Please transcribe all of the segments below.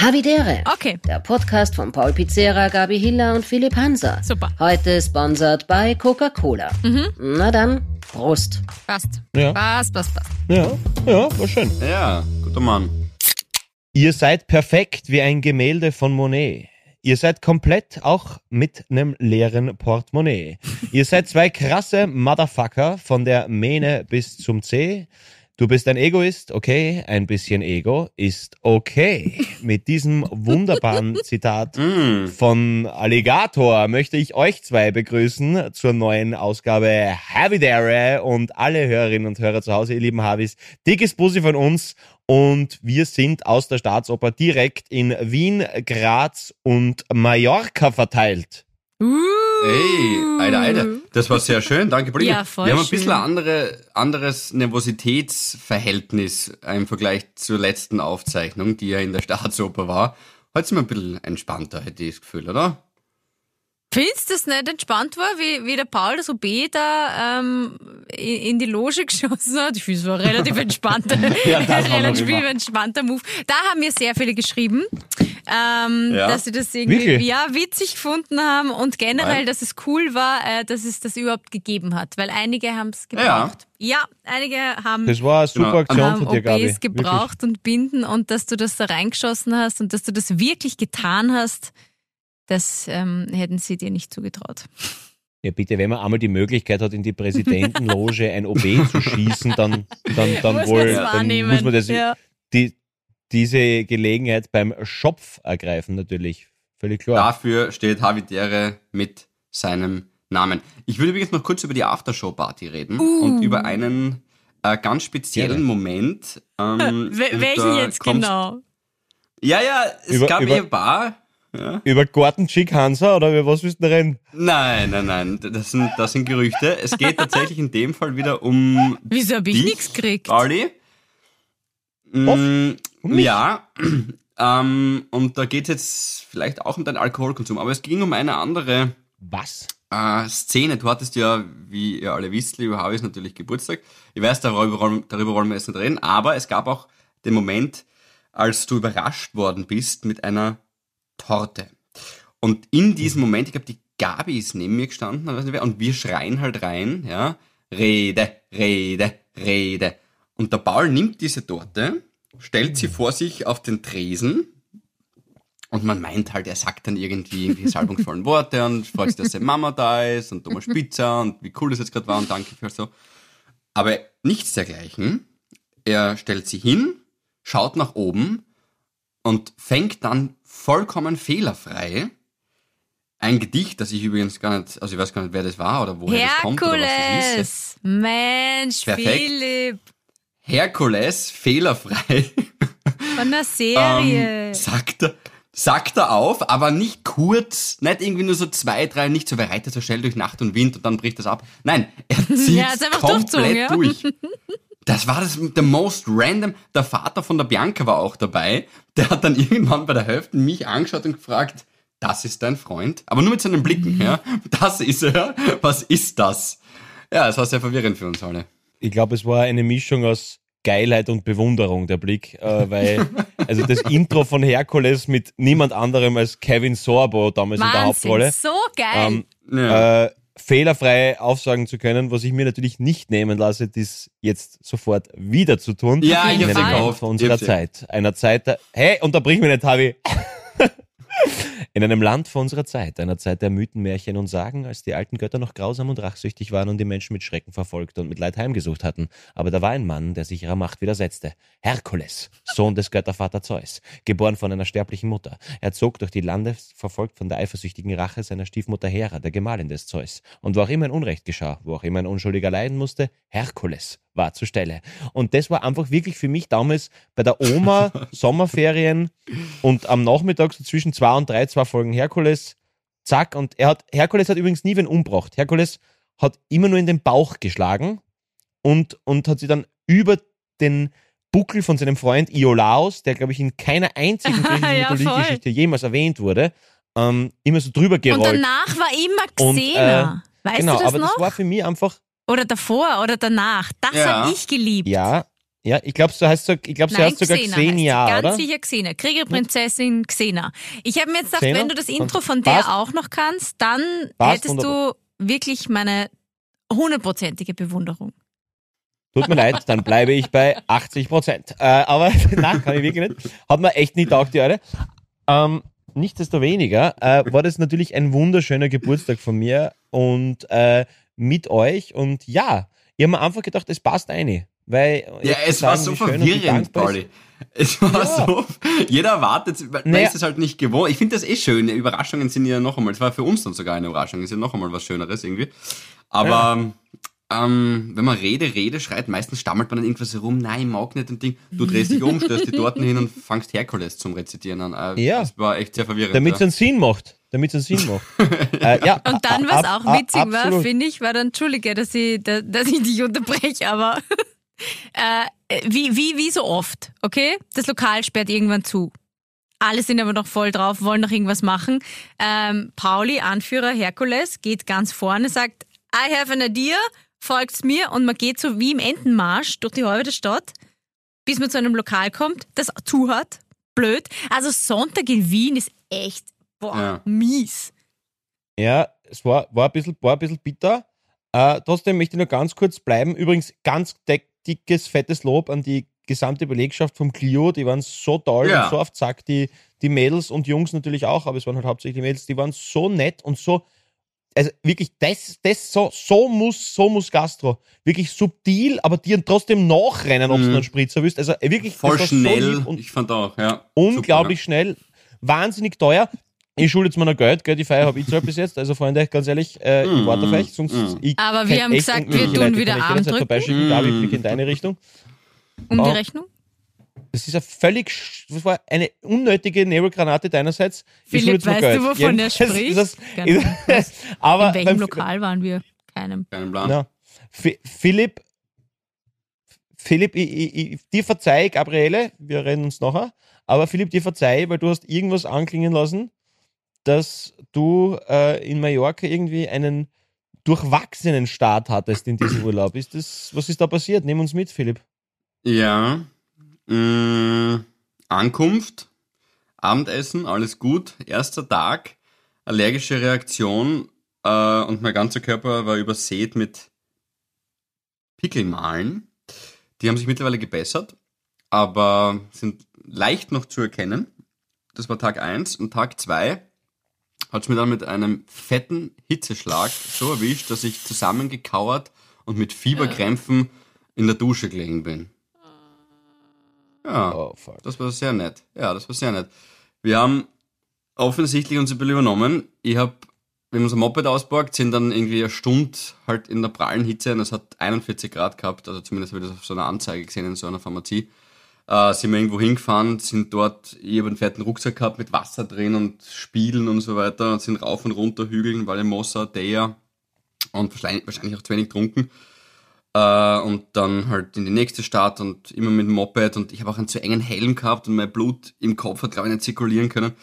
Havidere. Okay. Der Podcast von Paul Pizzera, Gabi Hiller und Philipp Hanser. Super. Heute sponsert bei Coca-Cola. Na dann, Prost. Passt. Ja. Passt, passt, passt. Ja, ja, war schön. Ja, guter Mann. Ihr seid perfekt wie ein Gemälde von Monet. Ihr seid komplett auch mit nem leeren Portemonnaie. Ihr seid zwei krasse Motherfucker von der Mähne bis zum C. Du bist ein Egoist, okay, ein bisschen Ego ist okay. Mit diesem wunderbaren Zitat Mm. von Alligator möchte ich euch zwei begrüßen zur neuen Ausgabe Havidere und alle Hörerinnen und Hörer zu Hause, ihr lieben Havis. Dickes Bussi von uns und wir sind aus der Staatsoper direkt in Wien, Graz und Mallorca verteilt. Uh. Hey, Alter, Alter. Das war sehr schön, danke, Brigitte. Ja, voll Wir haben ein schön. bisschen ein andere, anderes Nervositätsverhältnis im Vergleich zur letzten Aufzeichnung, die ja in der Staatsoper war. Heute sind wir ein bisschen entspannter, hätte ich das Gefühl, oder? Findest du das nicht entspannt war, wie, wie der Paul das OB da ähm, in, in die Loge geschossen hat? Ich finde, es war relativ entspannter, Ja, relativ entspannter Move. Da haben mir sehr viele geschrieben, ähm, Ja? dass sie das irgendwie Wirklich? ja, witzig gefunden haben und generell, Weil? dass es cool war, äh, dass es das überhaupt gegeben hat, weil einige haben es gebraucht. Ja. einige haben Das war eine super Genau. Aktion haben von dir. OBs gebraucht und Binden und dass du das da reingeschossen hast und dass du das wirklich getan hast, das ähm, hätten sie dir nicht zugetraut. Ja, bitte, wenn man einmal die Möglichkeit hat, in die Präsidentenloge ein OB zu schießen, dann, dann, dann Muss wohl, dann muss man das, Ja. die, diese Gelegenheit beim Schopf ergreifen, natürlich. Völlig klar. Dafür steht Havidere mit seinem Namen. Ich würde übrigens noch kurz über die Aftershow-Party reden Uh. und über einen äh, ganz speziellen Gerne. Moment. Ähm, Wel- Welchen jetzt genau? Ja, ja, es Über- gab über- eh ein paar. Ja. Über Garten Chick Hansa oder über was willst du reden? Nein, nein, nein, das sind, das sind Gerüchte. Es geht tatsächlich in dem Fall wieder um Wieso habe ich nichts gekriegt? Pauli. Mm, Um ja, ähm, und da geht es jetzt vielleicht auch um deinen Alkoholkonsum, aber es ging um eine andere Was? äh, Szene. Du hattest ja, wie ihr alle wisst, lieber Havis, natürlich Geburtstag. Ich weiß, darüber, darüber wollen wir jetzt nicht reden, aber es gab auch den Moment, als du überrascht worden bist mit einer Torte. Und in diesem Moment, ich glaube, die Gabi ist neben mir gestanden, weiß nicht wer, und wir schreien halt rein, ja, Rede, Rede, Rede. Und der Paul nimmt diese Torte, stellt sie vor sich auf den Tresen und man meint halt, er sagt dann irgendwie irgendwie salbungsvollen Worte und freut sich, dass seine Mama da ist und Thomas Spitzer und wie cool das jetzt gerade war und danke für so. Aber nichts dergleichen. Er stellt sie hin, schaut nach oben und fängt dann vollkommen fehlerfrei ein Gedicht, das ich übrigens gar nicht, also ich weiß gar nicht, wer das war oder woher das kommt oder was das ist. Herkules! Mensch, Perfekt. Philipp! Herkules, fehlerfrei, Von der Serie. ähm, sagt er, sagt er auf, aber nicht kurz, nicht irgendwie nur so zwei, drei, nicht so wer reitet so schnell durch Nacht und Wind und dann bricht das ab. Nein, er zieht Ja, komplett durch. Das war das the most random. Der Vater von der Bianca war auch dabei. Der hat dann irgendwann bei der Hälfte mich angeschaut und gefragt, das ist dein Freund? Aber nur mit seinen Blicken, ja. Das ist er. Was ist das? Ja, es war sehr verwirrend für uns alle. Ich glaube, es war eine Mischung aus Geilheit und Bewunderung, der Blick, äh, weil, also das Intro von Herkules mit niemand anderem als Kevin Sorbo damals in der Wahnsinn, Hauptrolle. so geil. Ähm, Ja. äh, fehlerfrei aufsagen zu können, was ich mir natürlich nicht nehmen lasse, das jetzt sofort wieder zu tun. Ja, ich hab's gehofft. von unserer Zeit. Einer Zeit, der, hey, unterbrich mich nicht, Havi. In einem Land vor unserer Zeit, einer Zeit der Mythen, Märchen und Sagen, als die alten Götter noch grausam und rachsüchtig waren und die Menschen mit Schrecken verfolgt und mit Leid heimgesucht hatten. Aber da war ein Mann, der sich ihrer Macht widersetzte. Herkules, Sohn des Göttervater Zeus, geboren von einer sterblichen Mutter. Er zog durch die Lande, verfolgt von der eifersüchtigen Rache seiner Stiefmutter Hera, der Gemahlin des Zeus. Und wo auch immer ein Unrecht geschah, wo auch immer ein Unschuldiger leiden musste, Herkules war zur Stelle. Und das war einfach wirklich für mich damals bei der Oma Sommerferien und am Nachmittag so zwischen zwei und drei, zwei Folgen Herkules, zack. Und er hat, Herkules hat übrigens nie wen umgebracht. Herkules hat immer nur in den Bauch geschlagen und, und hat sie dann über den Buckel von seinem Freund Iolaos, der glaube ich in keiner einzigen griechischen Ja, Mythologie-Geschichte jemals erwähnt wurde, ähm, immer so drüber Und gerollt. danach war immer Und, Xena. weißt genau, du das aber noch? das war für mich einfach, oder davor oder danach. Das Ja. hab ich geliebt. ja, Ja, ich glaube, du hast, so, ich glaub, du Nein, hast sogar Xena heißt ja, Ganz oder? sicher Xena. Kriegerprinzessin Xena. Ich habe mir jetzt gedacht, Xena? wenn du das Intro von der passt. auch noch kannst, dann Passt hättest wunderbar. du wirklich meine hundertprozentige Bewunderung. Tut mir leid, dann bleibe ich bei 80 Prozent. Äh, aber nein, kann ich wirklich nicht. Hat mir echt nicht taugt, die Eure. Ähm, nichtsdestoweniger äh, war das natürlich ein wunderschöner Geburtstag von mir und äh, mit euch. Und ja, ich habe mir einfach gedacht, es passt eine. Weil Ja, es zu war sagen, so verwirrend, Pauli. Es war Ja. so, jeder erwartet, man Naja. ist es halt nicht gewohnt. Ich finde das eh schön. Überraschungen sind ja noch einmal, es war für uns dann sogar eine Überraschung, ist ja noch einmal was Schöneres irgendwie. Aber ähm, wenn man Rede, Rede schreit, meistens stammelt man dann irgendwas herum, nein, ich mag nicht und Ding. Du drehst dich um, stößt die Torten hin und fangst Herkules zum Rezitieren an. Äh, Ja. Das war echt sehr verwirrend. Damit es ja. einen Sinn macht. Damit es einen Sinn macht. äh, ja, Und dann, was ab- auch witzig war, finde ich, war dann, Entschuldige, dass ich, dass ich dich unterbreche, aber äh, wie, wie, wie so oft, okay? Das Lokal sperrt irgendwann zu. Alle sind aber noch voll drauf, wollen noch irgendwas machen. Ähm, Pauli, Anführer Herkules, geht ganz vorne, sagt, I have an idea, folgt's mir und man geht so wie im Entenmarsch durch die halbe Stadt, bis man zu einem Lokal kommt, das zu hat. Blöd. Also Sonntag in Wien ist echt, boah, Ja. mies. Ja, es war, war, ein, bisschen, war ein bisschen bitter. Äh, trotzdem möchte ich nur ganz kurz bleiben. Übrigens, ganz dickes, fettes Lob an die gesamte Belegschaft vom Clio. Die waren so toll Ja. und so auf Zack. Die, die Mädels und Jungs natürlich auch, aber es waren halt hauptsächlich die Mädels. Die waren so nett und so. Also wirklich, das, das so, so muss, so muss Gastro. Wirklich subtil, aber dir trotzdem nachrennen, ob du Mhm. einen Spritzer willst. Also äh, wirklich Voll so schnell. und ich fand auch, ja. unglaublich schnell, wahnsinnig teuer. Ich schulde jetzt mir noch Geld, gell? die Feier habe ich zahlt bis jetzt. Also Freunde, ganz ehrlich, äh, ich Mm, warte auf euch, sonst mm. ich Aber wir haben gesagt, wir tun Leute, wieder Arm drücken. Mm. Gabi, blick in deine Richtung. Um die. Rechnung? Das ist eine völlig, das war eine unnötige Nebelgranate deinerseits. Philipp, weißt Geld. du, wovon er Jedenfalls spricht? Ist das, Keine ist, aber In welchem beim- Lokal waren wir? Keinem. Keinen Plan. Ja. Philipp, Philipp, ich, ich, ich, dir verzeih, Gabriele, wir reden uns nachher, aber Philipp, dir verzeih, weil du hast irgendwas anklingen lassen, dass du äh, in Mallorca irgendwie einen durchwachsenen Start hattest in diesem Urlaub. Ist das, was ist da passiert? Nimm uns mit, Philipp. Ja. Mh, Ankunft, Abendessen, alles gut. Erster Tag, allergische Reaktion äh, und mein ganzer Körper war übersät mit Pickelmalen. Die haben sich mittlerweile gebessert, aber sind leicht noch zu erkennen. Das war Tag 1 und Tag 2 hat es mir dann mit einem fetten Hitzeschlag so erwischt, dass ich zusammengekauert und mit Fieberkrämpfen in der Dusche gelegen bin. Ja, Oh, das war sehr nett. Ja, das war sehr nett. Wir haben offensichtlich unser Bild übernommen. Ich habe, wenn wir unser Moped ausborgt, sind dann irgendwie eine Stunde halt in der prallen Hitze und es hat 41 Grad gehabt, also zumindest habe ich das auf so einer Anzeige gesehen in so einer Pharmazie. Äh, sind wir irgendwo hingefahren, sind dort, ich habe einen fetten Rucksack gehabt mit Wasser drin und Spielen und so weiter und sind rauf und runter Hügeln, Vallemossa, Deja und wahrscheinlich, wahrscheinlich auch zu wenig getrunken. Äh, und dann halt in die nächste Stadt und immer mit dem Moped und ich habe auch einen zu engen Helm gehabt und mein Blut im Kopf hat glaube ich nicht zirkulieren können.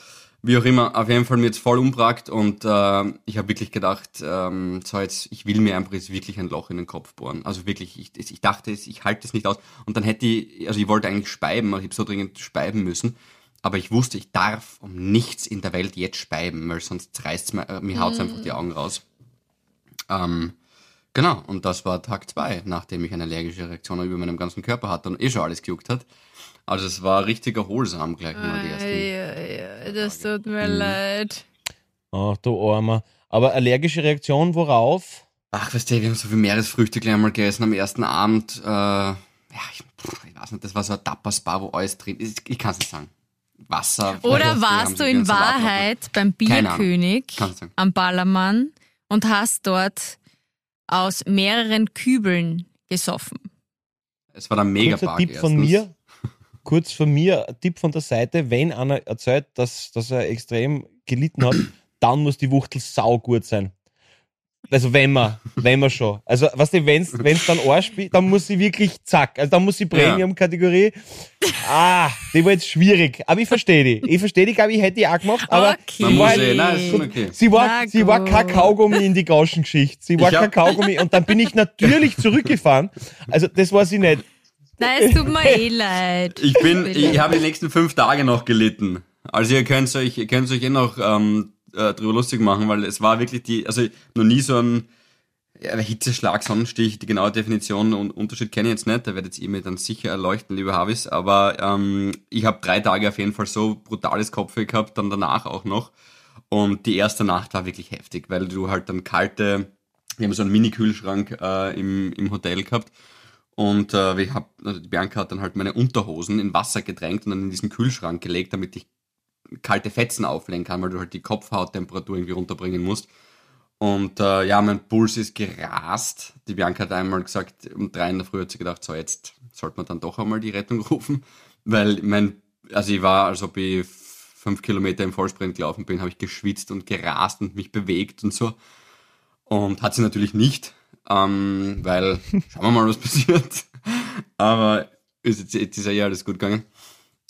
Wie auch immer, auf jeden Fall mir jetzt voll umbragt und äh, ich habe wirklich gedacht, ähm, so jetzt, ich will mir einfach jetzt wirklich ein Loch in den Kopf bohren. Also wirklich, ich, ich dachte, ich halte es nicht aus. Und dann hätte ich, also ich wollte eigentlich speiben, also ich habe so dringend speiben müssen. Aber ich wusste, ich darf um nichts in der Welt jetzt speiben, weil sonst reißt mir, äh, mir haut's einfach die Augen raus. Ähm, genau, und das war Tag zwei, nachdem ich eine allergische Reaktion über meinem ganzen Körper hatte und eh schon alles gejuckt hat. Also es war richtig erholsam gleich mal die ersten. Ja, ja, das tut mir Mhm. leid. Ach, du Armer. Aber allergische Reaktion, worauf? Ach, weißt du, wir haben so viel Meeresfrüchte gleich mal gegessen am ersten Abend. Äh, ja, ich, pff, ich weiß nicht, das war so ein Tapas-Bar, wo alles drin ist. Ich, ich kann es nicht sagen. Wasser. Oder warst du in Wahrheit beim. Bierkönig am Ballermann und hast dort aus mehreren Kübeln gesoffen? Es war der Kurzer Megapark Tipp von erstens. mir. Kurz von mir, ein Tipp von der Seite, wenn einer erzählt, dass, dass er extrem gelitten hat, dann muss die Wuchtel saugut sein. Also wenn man, wenn man schon. Also weißt du, wenn es dann Arsch spielt, dann muss sie wirklich zack. Also dann muss sie Premium-Kategorie. Ah, die war jetzt schwierig. Aber ich verstehe die. Ich verstehe die, glaube ich, hätte ich auch gemacht. Aber Okay. Man sie war, eh, nein, okay. sie war, Na sie war kein Kaugummi in die Gauschengeschichte. Sie war kein Kaugummi. Und dann bin ich natürlich zurückgefahren. Also das war sie nicht. Nein, es tut mir eh leid. Ich bin, ich habe die nächsten fünf Tage noch gelitten. Also ihr könnt euch, ihr könnt euch eh noch ähm, äh, drüber lustig machen, weil es war wirklich die, also noch nie so ein ja, Hitzeschlag, Sonnenstich, die genaue Definition und Unterschied kenne ich jetzt nicht, da werdet ihr mir dann sicher erleuchten, lieber Havis, aber ähm, ich habe drei Tage auf jeden Fall so brutales Kopfweh gehabt, dann danach auch noch und die erste Nacht war wirklich heftig, weil du halt dann kalte, wir haben so einen Mini-Kühlschrank äh, im, im Hotel gehabt und äh, ich hab, also die Bianca hat dann halt meine Unterhosen in Wasser gedrängt und dann in diesen Kühlschrank gelegt, damit ich kalte Fetzen auflegen kann, weil du halt die Kopfhauttemperatur irgendwie runterbringen musst. Und äh, ja, mein Puls ist gerast. Die Bianca hat einmal gesagt, um drei in der Früh hat sie gedacht, so jetzt sollte man dann doch einmal die Rettung rufen. Weil mein, also ich war, als ob ich fünf Kilometer im Vollsprint gelaufen bin, habe ich geschwitzt und gerast und mich bewegt und so. Und hat sie natürlich nicht, ähm, weil schauen wir mal, was passiert. Aber ist jetzt, jetzt ist ja eh alles gut gegangen.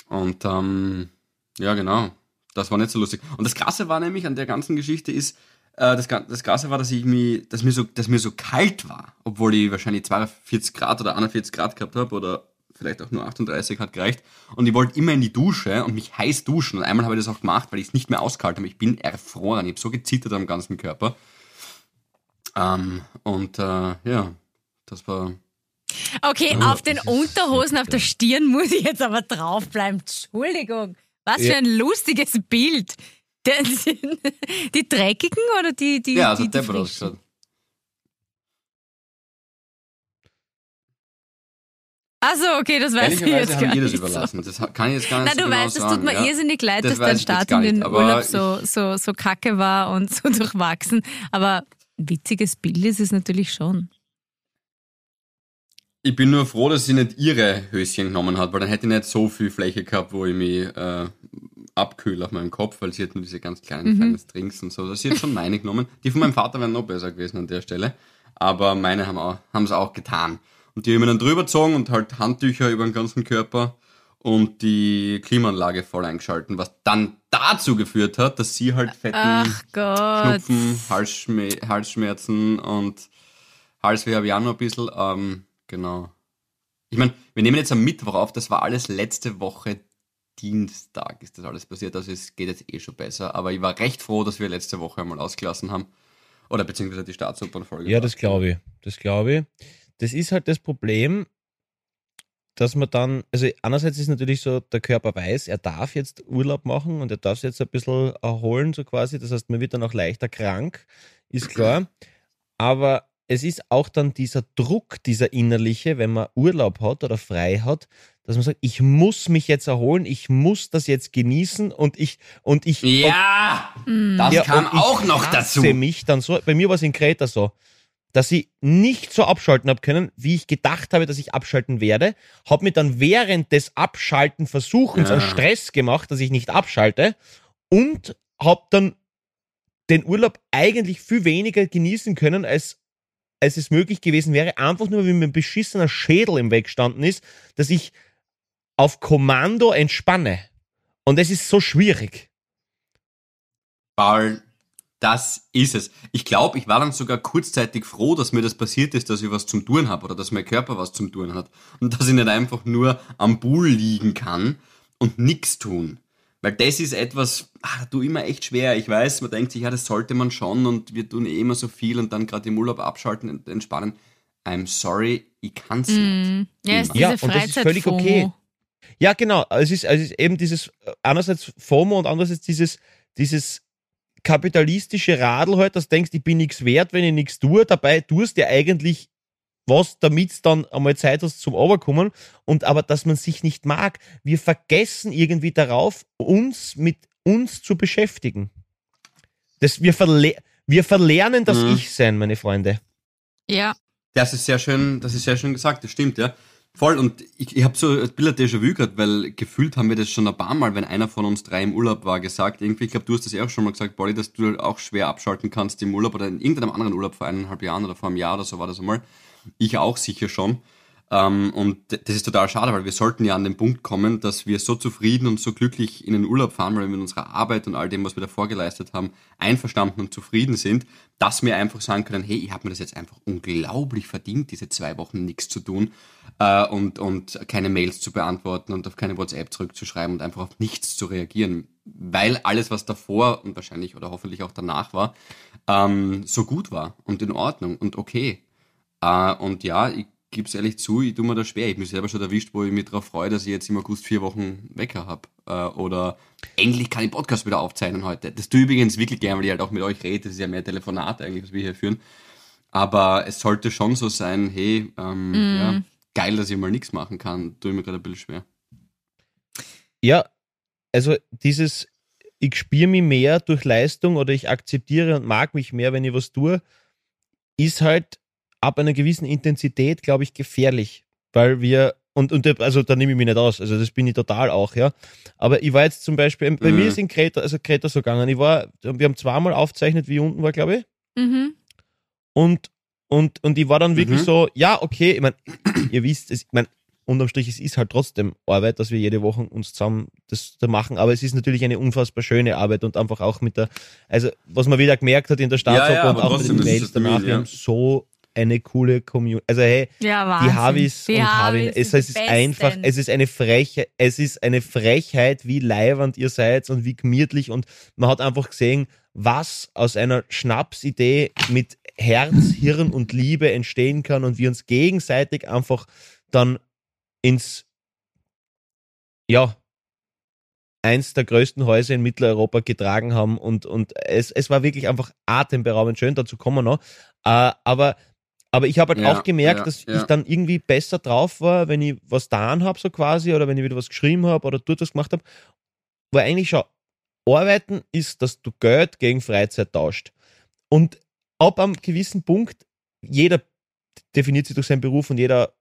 Und ähm, ja, genau. Das war nicht so lustig. Und das Krasse war nämlich an der ganzen Geschichte ist, äh, das, das Krasse war, dass ich mich, dass mir so, dass mir so kalt war, obwohl ich wahrscheinlich 42 Grad oder 41 Grad gehabt habe oder vielleicht auch nur 38 hat gereicht. Und ich wollte immer in die Dusche und mich heiß duschen. Und einmal habe ich das auch gemacht, weil ich es nicht mehr ausgehalten habe. Ich bin erfroren. Ich habe so gezittert am ganzen Körper. Ähm, und äh, ja, das war. Okay, auf den Unterhosen, auf der Stirn muss ich jetzt aber draufbleiben. Entschuldigung. Was für ein lustiges Bild. Die, die dreckigen oder die, die, Ja, also die, die frischen? gesagt. Achso, okay, das weiß ich jetzt Ehrlicherweise gar haben ihr das nicht. überlassen. Das kann ich jetzt gar Na, nicht du so genau weißt, es tut mir ja. irrsinnig leid, Das dass dein Start in den Urlaub so, so, so kacke war und so durchwachsen. Aber ein witziges Bild ist es natürlich schon. Ich bin nur froh, dass sie nicht ihre Höschen genommen hat, weil dann hätte ich nicht so viel Fläche gehabt, wo ich mich äh, abkühle auf meinem Kopf, weil sie hat nur diese ganz kleinen Mhm. feinen Strings und so. Das sie hat schon meine genommen. Die von meinem Vater wären noch besser gewesen an der Stelle. Aber meine haben auch, es auch getan. Und die haben mir dann drüber gezogen und halt Handtücher über den ganzen Körper und die Klimaanlage voll eingeschalten, was dann dazu geführt hat, dass sie halt fetten. Schnupfen, Halsschme Halsschmerzen und Halsweh habe ich auch noch ein bisschen. Ähm, genau. Ich meine, wir nehmen jetzt am Mittwoch auf, das war alles letzte Woche Dienstag ist das alles passiert, also es geht jetzt eh schon besser. Aber ich war recht froh, dass wir letzte Woche einmal ausgelassen haben. Oder beziehungsweise die Staatsopernfolge. Ja, das glaube ich. Das glaube ich. Das ist halt das Problem, dass man dann, also einerseits ist natürlich so, der Körper weiß, er darf jetzt Urlaub machen und er darf sich jetzt ein bisschen erholen, so quasi. Das heißt, man wird dann auch leichter krank, ist klar. Aber es ist auch dann dieser Druck, dieser innerliche, wenn man Urlaub hat oder frei hat, dass man sagt, ich muss mich jetzt erholen, ich muss das jetzt genießen und ich, und ich, Ja! Das ja, kam und ich auch noch dazu. mich dann so, bei mir war es in Kreta so, dass ich nicht so abschalten habe können, wie ich gedacht habe, dass ich abschalten werde. Habe mir dann während des Abschalten Versuchens Ja. einen Stress gemacht, dass ich nicht abschalte und habe dann den Urlaub eigentlich viel weniger genießen können, als, als es möglich gewesen wäre. Einfach nur, weil mir ein beschissener Schädel im Weg gestanden ist, dass ich auf Kommando entspanne. Und es ist so schwierig. Paul, das ist es. Ich glaube, ich war dann sogar kurzzeitig froh, dass mir das passiert ist, dass ich was zum Tun habe oder dass mein Körper was zum Tun hat. Und dass ich nicht einfach nur am Pool liegen kann und nichts tun. Weil das ist etwas, ach, da tu immer echt schwer. Ich weiß, man denkt sich, ja, das sollte man schon und wir tun eh immer so viel und dann gerade im Urlaub abschalten und entspannen. I'm sorry, ich kann's nicht. Mm. Ja, ist diese Ja, und das ist völlig Freizeit-FOMO. okay. Ja, genau. Es ist, es ist eben dieses, äh, einerseits FOMO und andererseits dieses, dieses kapitalistische Radl halt, dass du denkst, ich bin nichts wert, wenn ich nichts tue. Dabei tust du ja eigentlich was, damit dann einmal Zeit hast zum Overkommen. Und aber, dass man sich nicht mag. Wir vergessen irgendwie darauf, uns mit uns zu beschäftigen. Das, wir, verle wir verlernen das Mhm. Ich sein, meine Freunde. Ja, Das ist sehr schön, das ist sehr schön gesagt, das stimmt, ja. Voll, und ich, ich habe so ein bisschen Déjà-vu gehabt, weil gefühlt haben wir das schon ein paar Mal, wenn einer von uns drei im Urlaub war, gesagt. Irgendwie, ich glaube, du hast das ja auch schon mal gesagt, Bolli, dass du auch schwer abschalten kannst im Urlaub oder in irgendeinem anderen Urlaub vor eineinhalb Jahren oder vor einem Jahr oder so war das einmal. Ich auch sicher schon. Ähm, und das ist total schade, weil wir sollten ja an den Punkt kommen, dass wir so zufrieden und so glücklich in den Urlaub fahren, weil wir mit unserer Arbeit und all dem, was wir davor geleistet haben, einverstanden und zufrieden sind, dass wir einfach sagen können, hey, ich habe mir das jetzt einfach unglaublich verdient, diese zwei Wochen nichts zu tun äh, und, und keine Mails zu beantworten und auf keine WhatsApp zurückzuschreiben und einfach auf nichts zu reagieren, weil alles, was davor und wahrscheinlich oder hoffentlich auch danach war, ähm, so gut war und in Ordnung und okay. Äh, und ja, ich gebe es ehrlich zu, ich tue mir da schwer. Ich habe mich selber schon erwischt, wo ich mich darauf freue, dass ich jetzt im August vier Wochen Wecker habe. Äh, oder endlich kann ich Podcast wieder aufzeichnen heute. Das tue ich übrigens wirklich gerne, weil ich halt auch mit euch rede. Das ist ja mehr Telefonat eigentlich, was wir hier führen. Aber es sollte schon so sein, hey, ähm, ja, geil, dass ich mal nichts machen kann. Tue ich mir gerade ein bisschen schwer. Ja, also dieses, ich spüre mich mehr durch Leistung oder ich akzeptiere und mag mich mehr, wenn ich was tue, ist halt ab einer gewissen Intensität, glaube ich, gefährlich. Weil wir, und, und also da nehme ich mich nicht aus, also das bin ich total auch, ja. Aber ich war jetzt zum Beispiel, bei Mhm. mir ist in Kreta, also Kreta so gegangen, ich war, wir haben zweimal aufgezeichnet, wie ich unten war, glaube ich. Mhm. Und, und, und ich war dann wirklich Mhm. so, ja, okay, ich meine, ihr wisst, es, ich mein, unterm Strich, es ist halt trotzdem Arbeit, dass wir jede Woche uns zusammen das da machen, aber es ist natürlich eine unfassbar schöne Arbeit und einfach auch mit der, also was man wieder gemerkt hat in der Staatsoper Ja, ja, und auch mit den Mails danach, ja. wir haben so eine coole Community, also hey, Ja, Wahnsinn. die Harvis und Harvin. Es, es ist einfach, es ist eine Frechheit, es ist eine Frechheit, wie leiwand ihr seid und wie gemütlich und man hat einfach gesehen, was aus einer Schnapsidee mit Herz, Hirn und Liebe entstehen kann und wir uns gegenseitig einfach dann ins, ja, eins der größten Häuser in Mitteleuropa getragen haben und, und es, es war wirklich einfach atemberaubend schön, dazu kommen wir noch. Äh, aber, aber ich habe halt Ja, auch gemerkt, ja, dass ja. ich dann irgendwie besser drauf war, wenn ich was getan habe, so quasi, oder wenn ich wieder was geschrieben habe oder dort was gemacht habe. Weil eigentlich schon, Arbeiten ist, dass du Geld gegen Freizeit tauscht. Und ab einem gewissen Punkt, jeder definiert sich durch seinen Beruf und jeder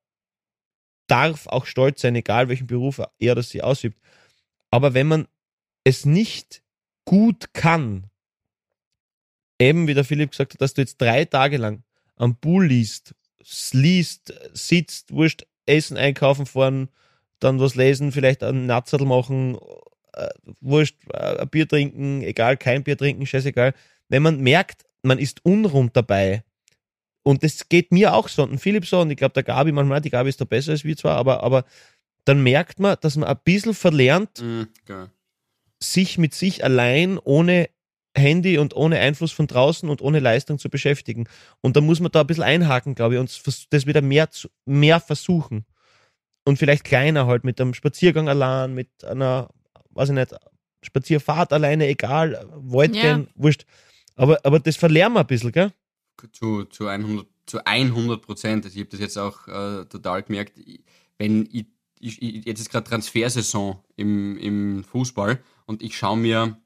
darf auch stolz sein, egal welchen Beruf er oder sie ausübt. Aber wenn man es nicht gut kann, eben wie der Philipp gesagt hat, dass du jetzt drei Tage lang am Pool liest, liest, sitzt, wurscht, Essen einkaufen fahren, dann was lesen, vielleicht einen Natzerl machen, äh, wurscht, äh, ein Bier trinken, egal, kein Bier trinken, scheißegal. Wenn man merkt, man ist unrund dabei, und das geht mir auch so, und Philipp so, und ich glaube, der Gabi manchmal, die Gabi ist da besser als wir zwar, aber, aber dann merkt man, dass man ein bisschen verlernt, geil. sich mit sich allein ohne Handy und ohne Einfluss von draußen und ohne Leistung zu beschäftigen. Und da muss man da ein bisschen einhaken, glaube ich, und das wieder mehr, zu, mehr versuchen. Und vielleicht kleiner halt mit einem Spaziergang allein, mit einer, weiß ich nicht, Spazierfahrt alleine, egal, Wald Ja. gehen, wurscht. Aber, aber das verlernen wir ein bisschen, gell? zu, zu 100 zu 100 Prozent. Also ich habe das jetzt auch äh, total gemerkt, wenn ich, ich, ich jetzt ist gerade Transfersaison im, im Fußball und ich schaue mir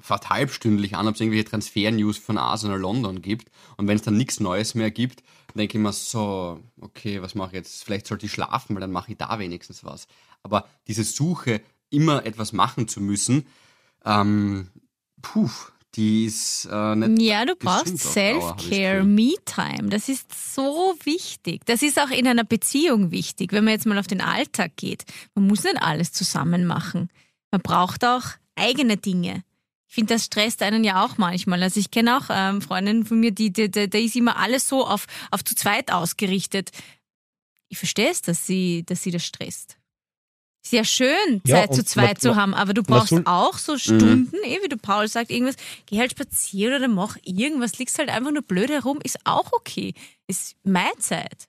fast halbstündlich an, ob es irgendwelche Transfer-News von Arsenal London gibt. Und wenn es dann nichts Neues mehr gibt, denke ich mir so, okay, was mache ich jetzt? Vielleicht sollte ich schlafen, weil dann mache ich da wenigstens was. Aber diese Suche, immer etwas machen zu müssen, ähm, puh, die ist äh, nicht Ja, du brauchst Self-Care. Me-Time. Das ist so wichtig. Das ist auch in einer Beziehung wichtig, wenn man jetzt mal auf den Alltag geht. Man muss nicht alles zusammen machen. Man braucht auch eigene Dinge. Ich finde, das stresst einen ja auch manchmal. Also ich kenne auch ähm, Freundinnen von mir, die, die, die, da ist immer alles so auf, auf zu zweit ausgerichtet. Ich verstehe es, dass sie, dass sie das stresst. Ist ja schön, Ja, Zeit zu zweit zu haben, aber du brauchst soll- auch so Stunden, eh, wie du Paul sagt, irgendwas, geh halt spazieren oder mach irgendwas, liegst halt einfach nur blöd herum, ist auch okay. Ist meine Zeit.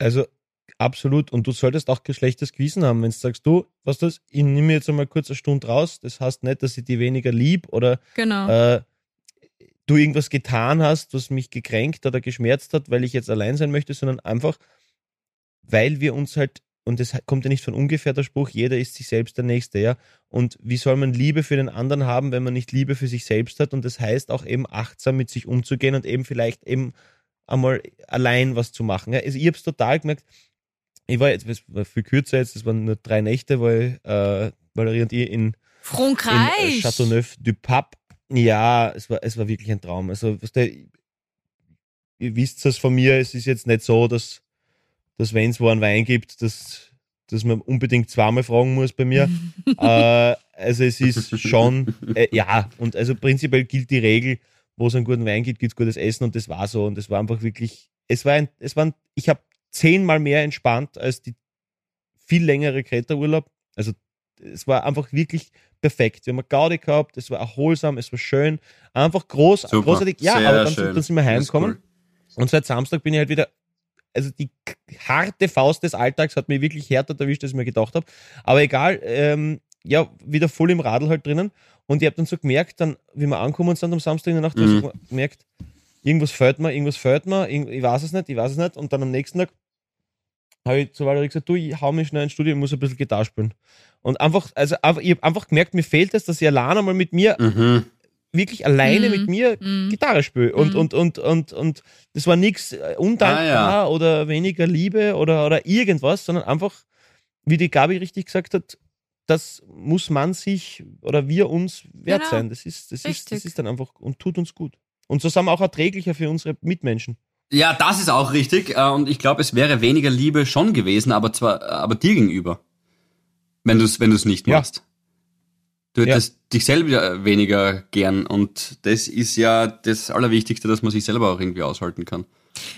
Also absolut. Und du solltest auch kein schlechtes Gewissen haben, wenn du sagst, du, was das, ich nehme jetzt einmal kurz eine Stunde raus. Das heißt nicht, dass ich die weniger lieb oder Genau. äh, du irgendwas getan hast, was mich gekränkt oder geschmerzt hat, weil ich jetzt allein sein möchte, sondern einfach, weil wir uns halt, und das kommt ja nicht von ungefähr der Spruch, jeder ist sich selbst der Nächste, ja. Und wie soll man Liebe für den anderen haben, wenn man nicht Liebe für sich selbst hat? Und das heißt auch eben achtsam mit sich umzugehen und eben vielleicht eben einmal allein was zu machen. Ja. Also ich habe es total gemerkt, ich war jetzt, war viel kürzer jetzt, das waren nur drei Nächte, weil äh, Valerie und ich in in äh, Frankreich. Châteauneuf-du-Pape. Ja, es war, es war wirklich ein Traum. Also, was der, ihr wisst es von mir, es ist jetzt nicht so, dass dass wenn es wo einen Wein gibt, dass, dass man unbedingt zweimal fragen muss bei mir. äh, also es ist schon, äh, ja, und also prinzipiell gilt die Regel, wo es einen guten Wein gibt, gibt es gutes Essen und das war so. Und das war einfach wirklich, es war ein, es waren, ich habe zehnmal mehr entspannt als die viel längere Kreta-Urlaub. Also es war einfach wirklich perfekt. Wir haben eine Gaudi gehabt, es war erholsam, es war schön, einfach groß, Super. großartig. Ja, aber dann, dann sind wir heimgekommen. cool. Und seit Samstag bin ich halt wieder, also die harte Faust des Alltags hat mich wirklich härter erwischt, als ich mir gedacht habe. Aber egal, ähm, ja, wieder voll im Radl halt drinnen. Und ich habe dann so gemerkt, dann, wie wir angekommen sind am Samstag in der Nacht, Mhm. ich gemerkt, irgendwas fällt mir, irgendwas fällt mir, ich weiß es nicht, ich weiß es nicht. Und dann am nächsten Tag habe ich zu Valerie gesagt, du, ich hau mich schnell ins Studio, ich muss ein bisschen Gitarre spielen. Und einfach, also einfach, ich habe einfach gemerkt, mir fehlt es, dass ich alleine mal mit mir, Mhm. wirklich alleine Mhm. mit mir Mhm. Gitarre spiele. Und, Mhm. und, und, und, und das war nichts undankbar Ah, ja. oder weniger Liebe oder, oder irgendwas, sondern einfach, wie die Gabi richtig gesagt hat, das muss man sich oder wir uns wert Genau. sein. Das ist, das ist, das ist dann einfach und tut uns gut. Und so sind wir auch erträglicher für unsere Mitmenschen. Ja, das ist auch richtig. äh, Und ich glaube, es wäre weniger Liebe schon gewesen, aber zwar, aber dir gegenüber. Wenn du es wenn du's nicht Ja. machst. Du Ja. hättest dich selber weniger gern und das ist ja das Allerwichtigste, dass man sich selber auch irgendwie aushalten kann.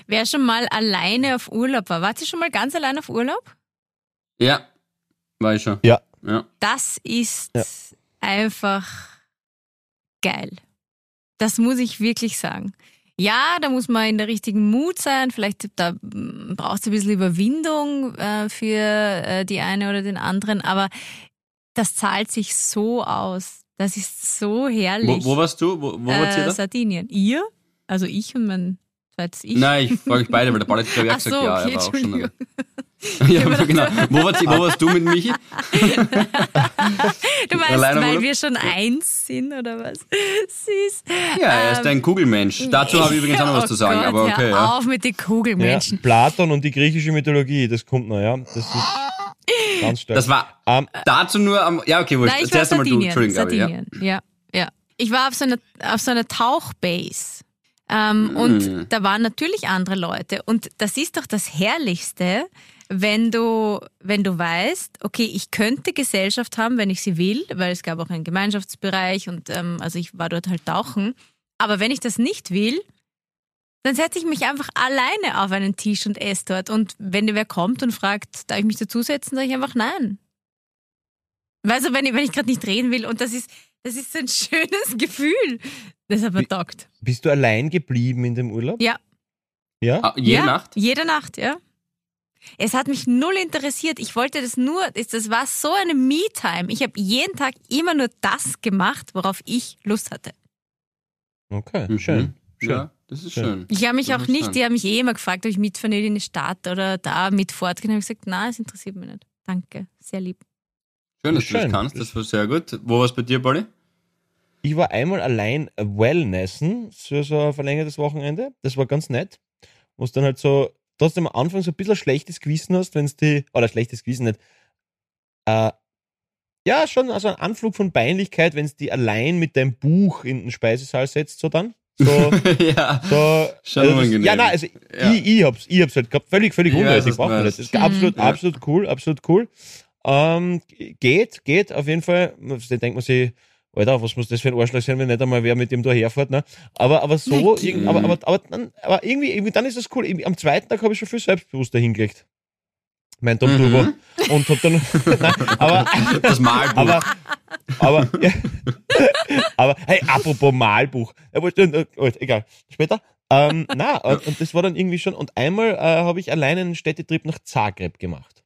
Wer schon mal alleine auf Urlaub war, wart ihr schon mal ganz allein auf Urlaub? Ja, war ich schon. Ja. Ja. Das ist Ja. einfach geil. Das muss ich wirklich sagen. Ja, da muss man in der richtigen Mut sein. Vielleicht da braucht es ein bisschen Überwindung äh, für äh, die eine oder den anderen, aber das zahlt sich so aus. Das ist so herrlich. Wo, wo warst du? Wo, wo wart ihr äh, da? Sardinien. Ihr? Also ich und mein zweites Ich. Nein, ich frage euch beide, weil der Paul hat glaube ich auch gesagt, so, ja, okay, er war auch schon. Ja, genau. Wo, warst, wo warst du mit Michi? Du meinst, Alleine weil Urlaub? wir schon eins sind oder was? Süß. Ja, er ist Ähm, ein Kugelmensch. Dazu habe ich übrigens auch noch was oh zu sagen, Gott, aber okay, hör ja. auf mit den Kugelmenschen. Ja, Platon und die griechische Mythologie, das kommt noch, ja. Das ist ganz stark. Das war Ähm, dazu nur am, ja, okay, wurscht. Nein, ich war Zuerst einmal du, Sardinien. Entschuldigung, Gabi, ja. Sardinien. Ja. ja, Ich war auf so einer, auf so einer Tauchbase. Ähm, Mm. Und da waren natürlich andere Leute. Und das ist doch das Herrlichste, wenn du, wenn du weißt, okay, ich könnte Gesellschaft haben, wenn ich sie will, weil es gab auch einen Gemeinschaftsbereich und ähm, also ich war dort halt tauchen. Aber wenn ich das nicht will, dann setze ich mich einfach alleine auf einen Tisch und esse dort. Und wenn wer kommt und fragt, darf ich mich dazusetzen, sage ich einfach nein. Weißt du, wenn ich, wenn ich gerade nicht reden will und das ist, das ist so ein schönes Gefühl. Das hat mir Wie- taugt. bist du allein geblieben in dem Urlaub? Ja. Ja? Ah, jede ja, Nacht? Jede Nacht, ja. Es hat mich null interessiert. Ich wollte das nur, das das war so eine Me-Time. Ich habe jeden Tag immer nur das gemacht, worauf ich Lust hatte. Okay, Mhm. schön. schön. Ja, das ist Schön. schön. Ich habe mich Das auch nicht, die haben mich eh immer gefragt, ob ich mitfahren in die Stadt oder da mit fortgehen. habe ich gesagt, nein, es interessiert mich nicht. Danke, sehr lieb. Schön, dass du das kannst, das war sehr gut. Wo war es bei dir, Polly? Ich war einmal allein Wellnessen, für so ein verlängertes Wochenende. Das war ganz nett. Wo es dann halt so, trotzdem am Anfang so ein bisschen schlechtes Gewissen hast, wenn es die, oder schlechtes Gewissen nicht, äh, ja, schon, also ein Anflug von Peinlichkeit, wenn es die allein mit deinem Buch in den Speisesaal setzt, so dann. So, ja. so. Schon das- unangenehm. Ja, nein, also Ja. ich, ich hab's, ich hab's halt gehabt, völlig, völlig weiß, unnötig, braucht man das. ist absolut, Mhm. absolut cool, absolut cool. Ähm, geht, geht, auf jeden Fall. Da denkt man sich, Alter, was muss das für ein Arschloch sein, wenn nicht einmal wer mit dem da herfährt, ne? Aber, aber so, irgend, aber, aber, aber, dann, aber irgendwie, irgendwie, dann ist das cool. Am zweiten Tag habe ich schon viel selbstbewusster hingelegt. Mein Tom Mhm. Turbo. Und hab dann, nein, aber, Das Malbuch. aber, aber, ja, aber, hey, apropos Malbuch. Äh, egal, später. Ähm, na, und, und das war dann irgendwie schon, und einmal äh, habe ich alleine einen Städtetrip nach Zagreb gemacht.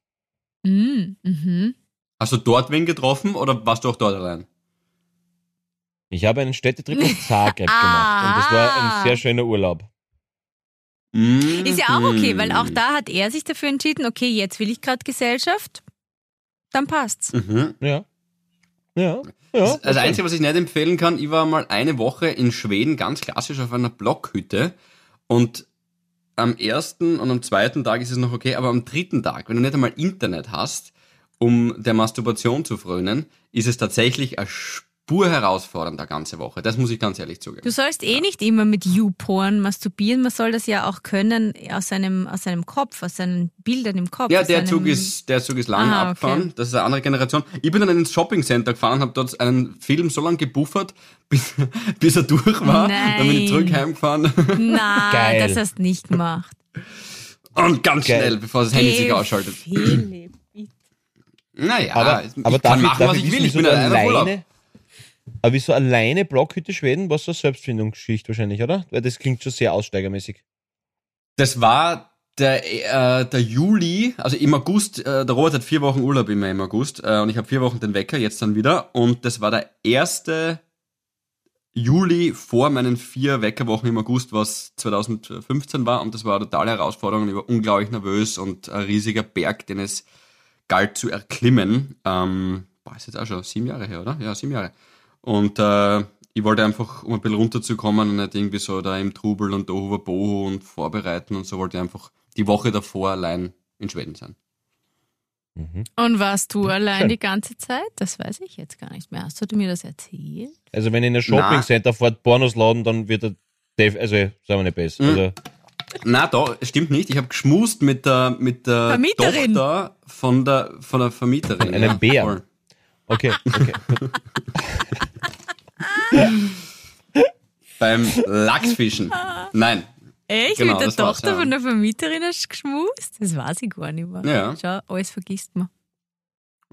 Mm, mhm. Hast du dort wen getroffen oder warst du auch dort allein? Ich habe einen Städtetrip nach Zagreb gemacht und das war ein sehr schöner Urlaub. Ist ja auch okay, weil auch da hat er sich dafür entschieden, okay, jetzt will ich gerade Gesellschaft, dann passt's. Mhm. Ja. Ja. ja Das, das. Einzige, was ich nicht empfehlen kann, ich war mal eine Woche in Schweden, ganz klassisch auf einer Blockhütte und am ersten und am zweiten Tag ist es noch okay, aber am dritten Tag, wenn du nicht einmal Internet hast, um der Masturbation zu frönen, ist es tatsächlich ein pur herausfordernd, eine ganze Woche. Das muss ich ganz ehrlich zugeben. Du sollst eh nicht immer mit YouPorn masturbieren, man soll das ja auch können aus seinem, aus seinem Kopf, aus seinen Bildern im Kopf. Ja, der seinem- Zug ist, der Zug ist lang Aha, abgefahren. okay. Das ist eine andere Generation. Ich bin dann ins Shoppingcenter gefahren und habe dort einen Film so lange gebuffert, bis, bis er durch war. Dann bin ich Nein. zurück heimgefahren Na, Geil. das hast du nicht gemacht. und ganz Geil. schnell, bevor das Handy sich Geh, ausschaltet. Philipp, bitte. Naja, Aber, ich aber kann machen, was ich will. Ich bin du alleine Urlaub. Aber wieso alleine Blockhütte Schweden, was so Selbstfindungsgeschichte wahrscheinlich, oder? Weil das klingt schon sehr aussteigermäßig. Das war der, äh, der Juli, also im August, äh, der Robert hat vier Wochen Urlaub immer im August äh, und ich habe vier Wochen den Wecker, jetzt dann wieder. Und das war der erste Juli vor meinen vier Weckerwochen im August, was 2015 war. Und das war eine totale Herausforderung. Ich war unglaublich nervös und ein riesiger Berg, den es galt zu erklimmen. Ähm, war ist jetzt auch schon sieben Jahre her, oder? Ja, sieben Jahre. Und äh, ich wollte einfach, um ein bisschen runterzukommen und nicht irgendwie so da im Trubel und Tohu Bohu und vorbereiten und so, wollte ich einfach die Woche davor allein in Schweden sein. Mhm. Und warst du allein Schön. die ganze Zeit? Das weiß ich jetzt gar nicht mehr. Hast du mir das erzählt? Also wenn in ein Shoppingcenter fährt Pornos laden, dann wird er, def- also sagen wir nicht besser. Mhm. Also, Na, da stimmt nicht. Ich habe geschmust mit der, mit der Vermieterin. Tochter von der, von der Vermieterin. Einem ja, Bär. voll. okay, okay. Beim Lachsfischen. Nein. Echt? Genau, Mit der Tochter ja. von der Vermieterin hast du geschmust? Das weiß ich gar nicht mehr. Ja. Schau, alles vergisst man.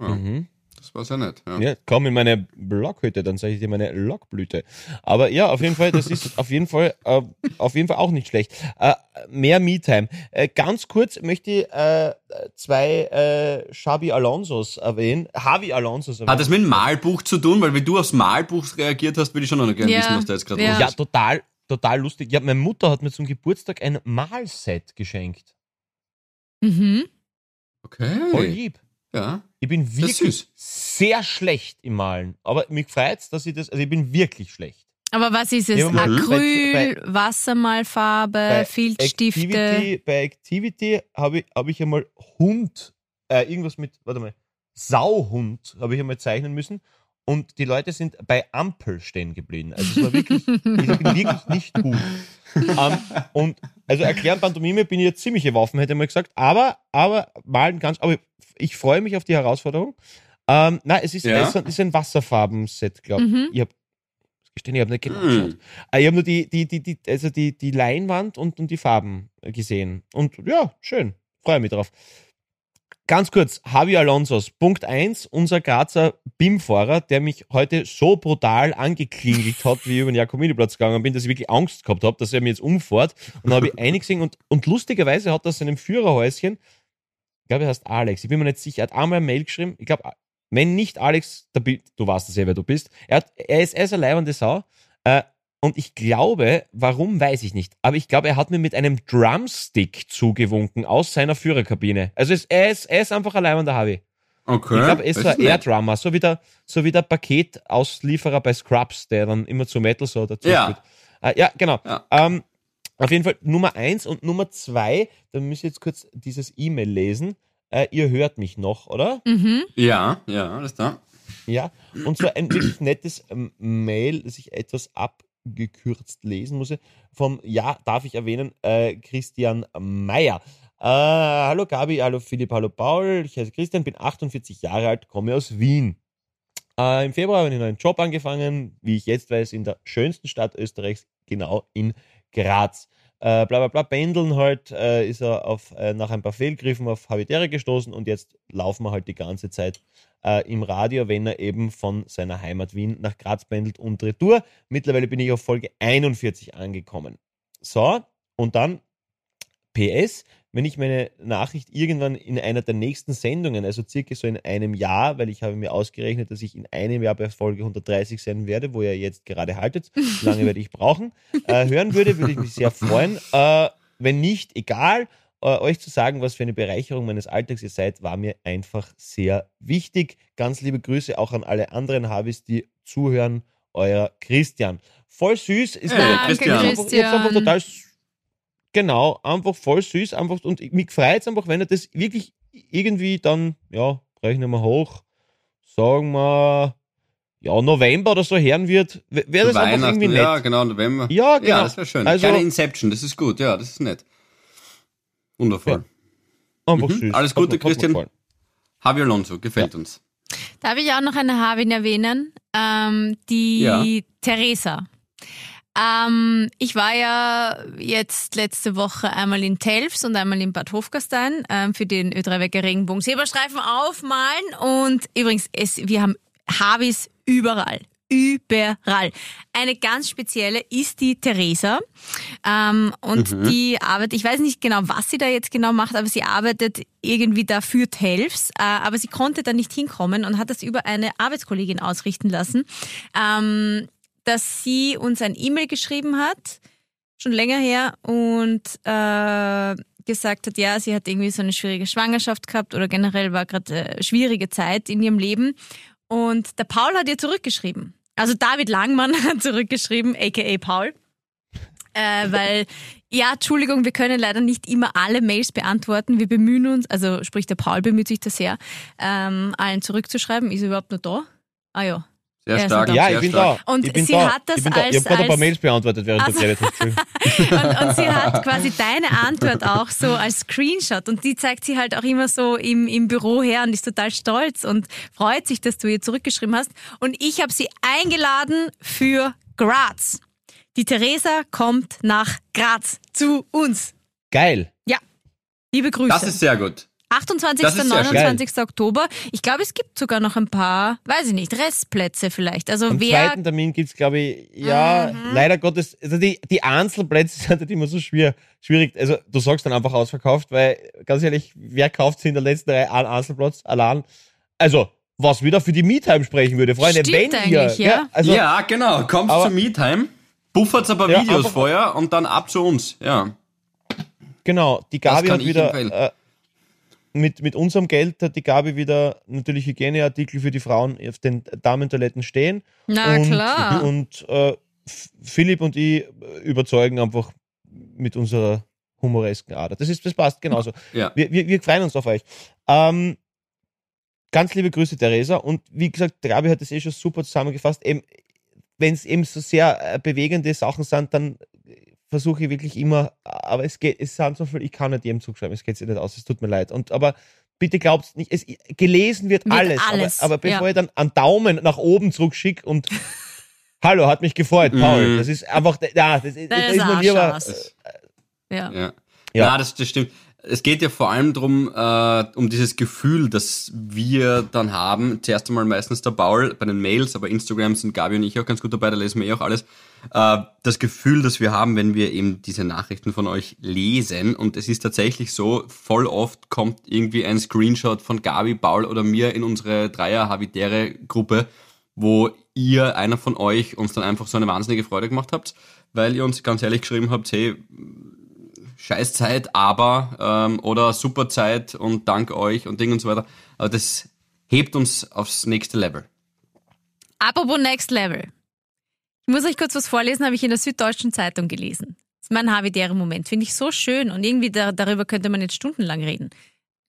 Ja, Mhm. Das war sehr nett. Ja. Ja, komm in meine Blockhütte, dann zeige ich dir meine Lockblüte. Aber ja, auf jeden Fall, das ist auf jeden Fall, äh, auf jeden Fall auch nicht schlecht. Äh, mehr Me-Time. Äh, ganz kurz möchte ich äh, zwei äh, Xabi Alonsos erwähnen, Javi Alonsos erwähnen. Hat das mit dem Malbuch zu tun? Weil wie du aufs Malbuch reagiert hast, würde ich schon noch gerne Ja, wissen, was da jetzt gerade ja. los ja, ist. total, total lustig. Ja, meine Mutter hat mir zum Geburtstag ein Malset geschenkt. Mhm. Voll Okay. lieb. Ja. Ich bin ist wirklich sehr schlecht im Malen. Aber mich freut's, dass ich das, also ich bin wirklich schlecht. Aber was ist es? Acryl, bei- Wassermalfarbe, Bei Filzstifte. Activity, bei Activity habe ich, hab ich einmal Hund, äh, irgendwas mit, warte mal, Sauhund habe ich einmal zeichnen müssen. Und die Leute sind bei Ampel stehen geblieben. Also es war wirklich, ich bin wirklich nicht gut. ähm, und also erklären Pantomime bin ich jetzt ziemliche Waffen, hätte man gesagt. Aber, aber malen ganz, aber ich freue mich auf die Herausforderung. Ähm, nein, es ist, Ja. es ist ein Wasserfarben-Set, glaube ich. Mhm. Ich habe gestehen, ich habe nicht genau Hm. geschaut. Äh, Ich habe nur die, die, die, die, also die, die Leinwand und, und die Farben gesehen. Und ja, schön. Freue mich drauf. Ganz kurz, Javi Alonsos, Punkt 1, unser Grazer BIM-Fahrer, der mich heute so brutal angeklingelt hat, wie ich über den Jakominiplatz gegangen bin, dass ich wirklich Angst gehabt habe, dass er mir jetzt umfährt. Und dann habe ich einig gesehen und, und lustigerweise hat er seinem Führerhäuschen, ich glaube, er heißt Alex, ich bin mir nicht sicher, er hat einmal eine Mail geschrieben, ich glaube, wenn nicht Alex, du weißt es ja, wer du bist, er, hat, er, ist, er ist eine leibende Sau, äh, und ich glaube, warum weiß ich nicht, aber ich glaube, er hat mir mit einem Drumstick zugewunken aus seiner Führerkabine. Also es, er, ist, er ist einfach allein an der Harvey. Okay. Ich glaube, er so ein nett. Air-Drummer, so wie der, so wie der Paketauslieferer bei Scrubs, der dann immer zu Metal so dazu Ja. spielt. Äh, ja, genau. Ja. Ähm, auf jeden Fall Nummer eins und Nummer zwei, da müsst ihr jetzt kurz dieses E-Mail lesen. Äh, ihr hört mich noch, oder? Mhm. Ja, ja, alles da. Ja, und zwar ein wirklich nettes ähm, Mail, das ich etwas abgekürzt lesen muss. Vom, ja, darf ich erwähnen, äh, Christian Meyer. Äh, hallo Gabi, hallo Philipp, hallo Paul. Ich heiße Christian, bin 48 Jahre alt, komme aus Wien. Äh, Im Februar habe ich einen neuen Job angefangen, wie ich jetzt weiß, in der schönsten Stadt Österreichs, genau in Graz. Äh, bla bla bla, pendeln halt, äh, ist er auf, äh, nach ein paar Fehlgriffen auf Habitäre gestoßen und jetzt laufen wir halt die ganze Zeit äh, im Radio, wenn er eben von seiner Heimat Wien nach Graz pendelt und retour. Mittlerweile bin ich auf Folge 41 angekommen. So, und dann PS, wenn ich meine Nachricht irgendwann in einer der nächsten Sendungen, also circa so in einem Jahr, weil ich habe mir ausgerechnet, dass ich in einem Jahr bei Folge 130 sein werde, wo ihr jetzt gerade haltet, lange werde ich brauchen, äh, hören würde, würde ich mich sehr freuen. Äh, wenn nicht, egal, äh, euch zu sagen, was für eine Bereicherung meines Alltags ihr seid, war mir einfach sehr wichtig. Ganz liebe Grüße auch an alle anderen Habis, die zuhören. Euer Christian. Voll süß. Ist Ja, Danke, Christian. einfach, ich hab's einfach Christian. total genau, einfach voll süß, einfach und mich freut es einfach, wenn er das wirklich irgendwie dann, ja, rechnen wir hoch, sagen wir, ja, November oder so hören wird, wäre das einfach irgendwie nett. Ja, genau, November. Ja, genau. Ja, das wäre schön. Also- Keine Inception, das ist gut, ja, das ist nett. Wundervoll. Einfach Mhm. süß. Alles Gute, hat Christian. Javi Alonso, gefällt uns. Darf ich auch noch eine Havin erwähnen? Ähm, die Ja. Theresa. Ähm, ich war ja jetzt letzte Woche einmal in Telfs und einmal in Bad Hofgastein ähm, für den Ö3-Wecker Regenbogen Zebrastreifen aufmalen. Und übrigens, es, wir haben Havis überall. Überall. Eine ganz spezielle ist die Theresa. Ähm, und die arbeitet, ich weiß nicht genau, was sie da jetzt genau macht, aber sie arbeitet irgendwie da für Telfs. Äh, aber sie konnte da nicht hinkommen und hat das über eine Arbeitskollegin ausrichten lassen. Ähm, dass sie uns ein E-Mail geschrieben hat, schon länger her, und äh, gesagt hat, ja, sie hat irgendwie so eine schwierige Schwangerschaft gehabt oder generell war gerade äh, schwierige Zeit in ihrem Leben. Und der Paul hat ihr zurückgeschrieben. Also David Langmann hat zurückgeschrieben, aka Paul. Äh, weil, ja, Entschuldigung, wir können leider nicht immer alle Mails beantworten. Wir bemühen uns, also sprich der Paul bemüht sich da sehr, ähm, allen zurückzuschreiben. Ist er überhaupt noch da? Ah ja. Sehr Ja, stark. Ja, sehr ich bin stark. da. Und ich bin sie da. hat das ich bin da. Ich als- habe gerade ein paar als- Mails beantwortet, während Also- du geredet hast. Und, und sie hat quasi deine Antwort auch so als Screenshot und die zeigt sie halt auch immer so im, im Büro her und ist total stolz und freut sich, dass du ihr zurückgeschrieben hast. Und ich habe sie eingeladen für Graz. Die Theresa kommt nach Graz zu uns. Geil. Ja. Liebe Grüße. Das ist sehr gut. 28. das ist sehr schön. 29. Oktober. Ich glaube, es gibt sogar noch ein paar, weiß ich nicht, Restplätze vielleicht. Also Am wer zweiten Termin gibt's glaube ich, ja, Mhm. leider Gottes, also die, die Einzelplätze sind halt immer so schwer, schwierig. Also du sagst dann einfach ausverkauft, weil ganz ehrlich, wer kauft sich in der letzten Reihe einen Einzelplatz allein? Also, was wieder für die Meetime sprechen würde, Freunde, Stimmt wenn ihr, eigentlich, ja. also ja, genau. Kommst Aber- zu MeTime, buffert ein paar Ja, Videos vorher und dann ab zu uns. Ja. Genau, die Gabi kann hat ich wieder mit, mit unserem Geld hat die Gabi wieder natürlich Hygieneartikel für die Frauen auf den Damentoiletten stehen. Na und, klar. Und äh, Philipp und ich überzeugen einfach mit unserer humoresken Ader. Das, ist, das passt genauso. Ja. Wir, wir, wir freuen uns auf euch. Ähm, ganz liebe Grüße, Theresa. Und wie gesagt, der Gabi hat das eh schon super zusammengefasst. Wenn es eben so sehr äh, bewegende Sachen sind, dann versuche ich wirklich immer, aber es geht, es sind so viel, ich kann nicht jedem zuschreiben, es geht sich nicht aus, es tut mir leid. Und aber bitte glaubt nicht, es gelesen wird, Wird alles, alles, Aber, aber bevor ja. ich dann einen Daumen nach oben zurückschicke und Hallo, hat mich gefreut, Paul. Mhm. Das ist einfach, ja, das, das, Das ist mir lieber. Ja. Ja. Ja. Ja, das, das stimmt. Es geht ja vor allem darum, äh, um dieses Gefühl, das wir dann haben. Zuerst einmal meistens der Paul bei den Mails, aber Instagram sind Gabi und ich auch ganz gut dabei, da lesen wir eh auch alles. Äh, das Gefühl, das wir haben, wenn wir eben diese Nachrichten von euch lesen. Und es ist tatsächlich so, voll oft kommt irgendwie ein Screenshot von Gabi, Paul oder mir in unsere Dreier-Habitäre-Gruppe, wo ihr, einer von euch, uns dann einfach so eine wahnsinnige Freude gemacht habt, weil ihr uns ganz ehrlich geschrieben habt, hey, Scheißzeit, aber ähm, oder super Zeit und dank euch und Ding und so weiter. Aber das hebt uns aufs nächste Level. Apropos Next Level. Ich muss euch kurz was vorlesen, habe ich in der Süddeutschen Zeitung gelesen. Das ist mein habitärer Moment. Finde ich so schön und irgendwie da, darüber könnte man jetzt stundenlang reden.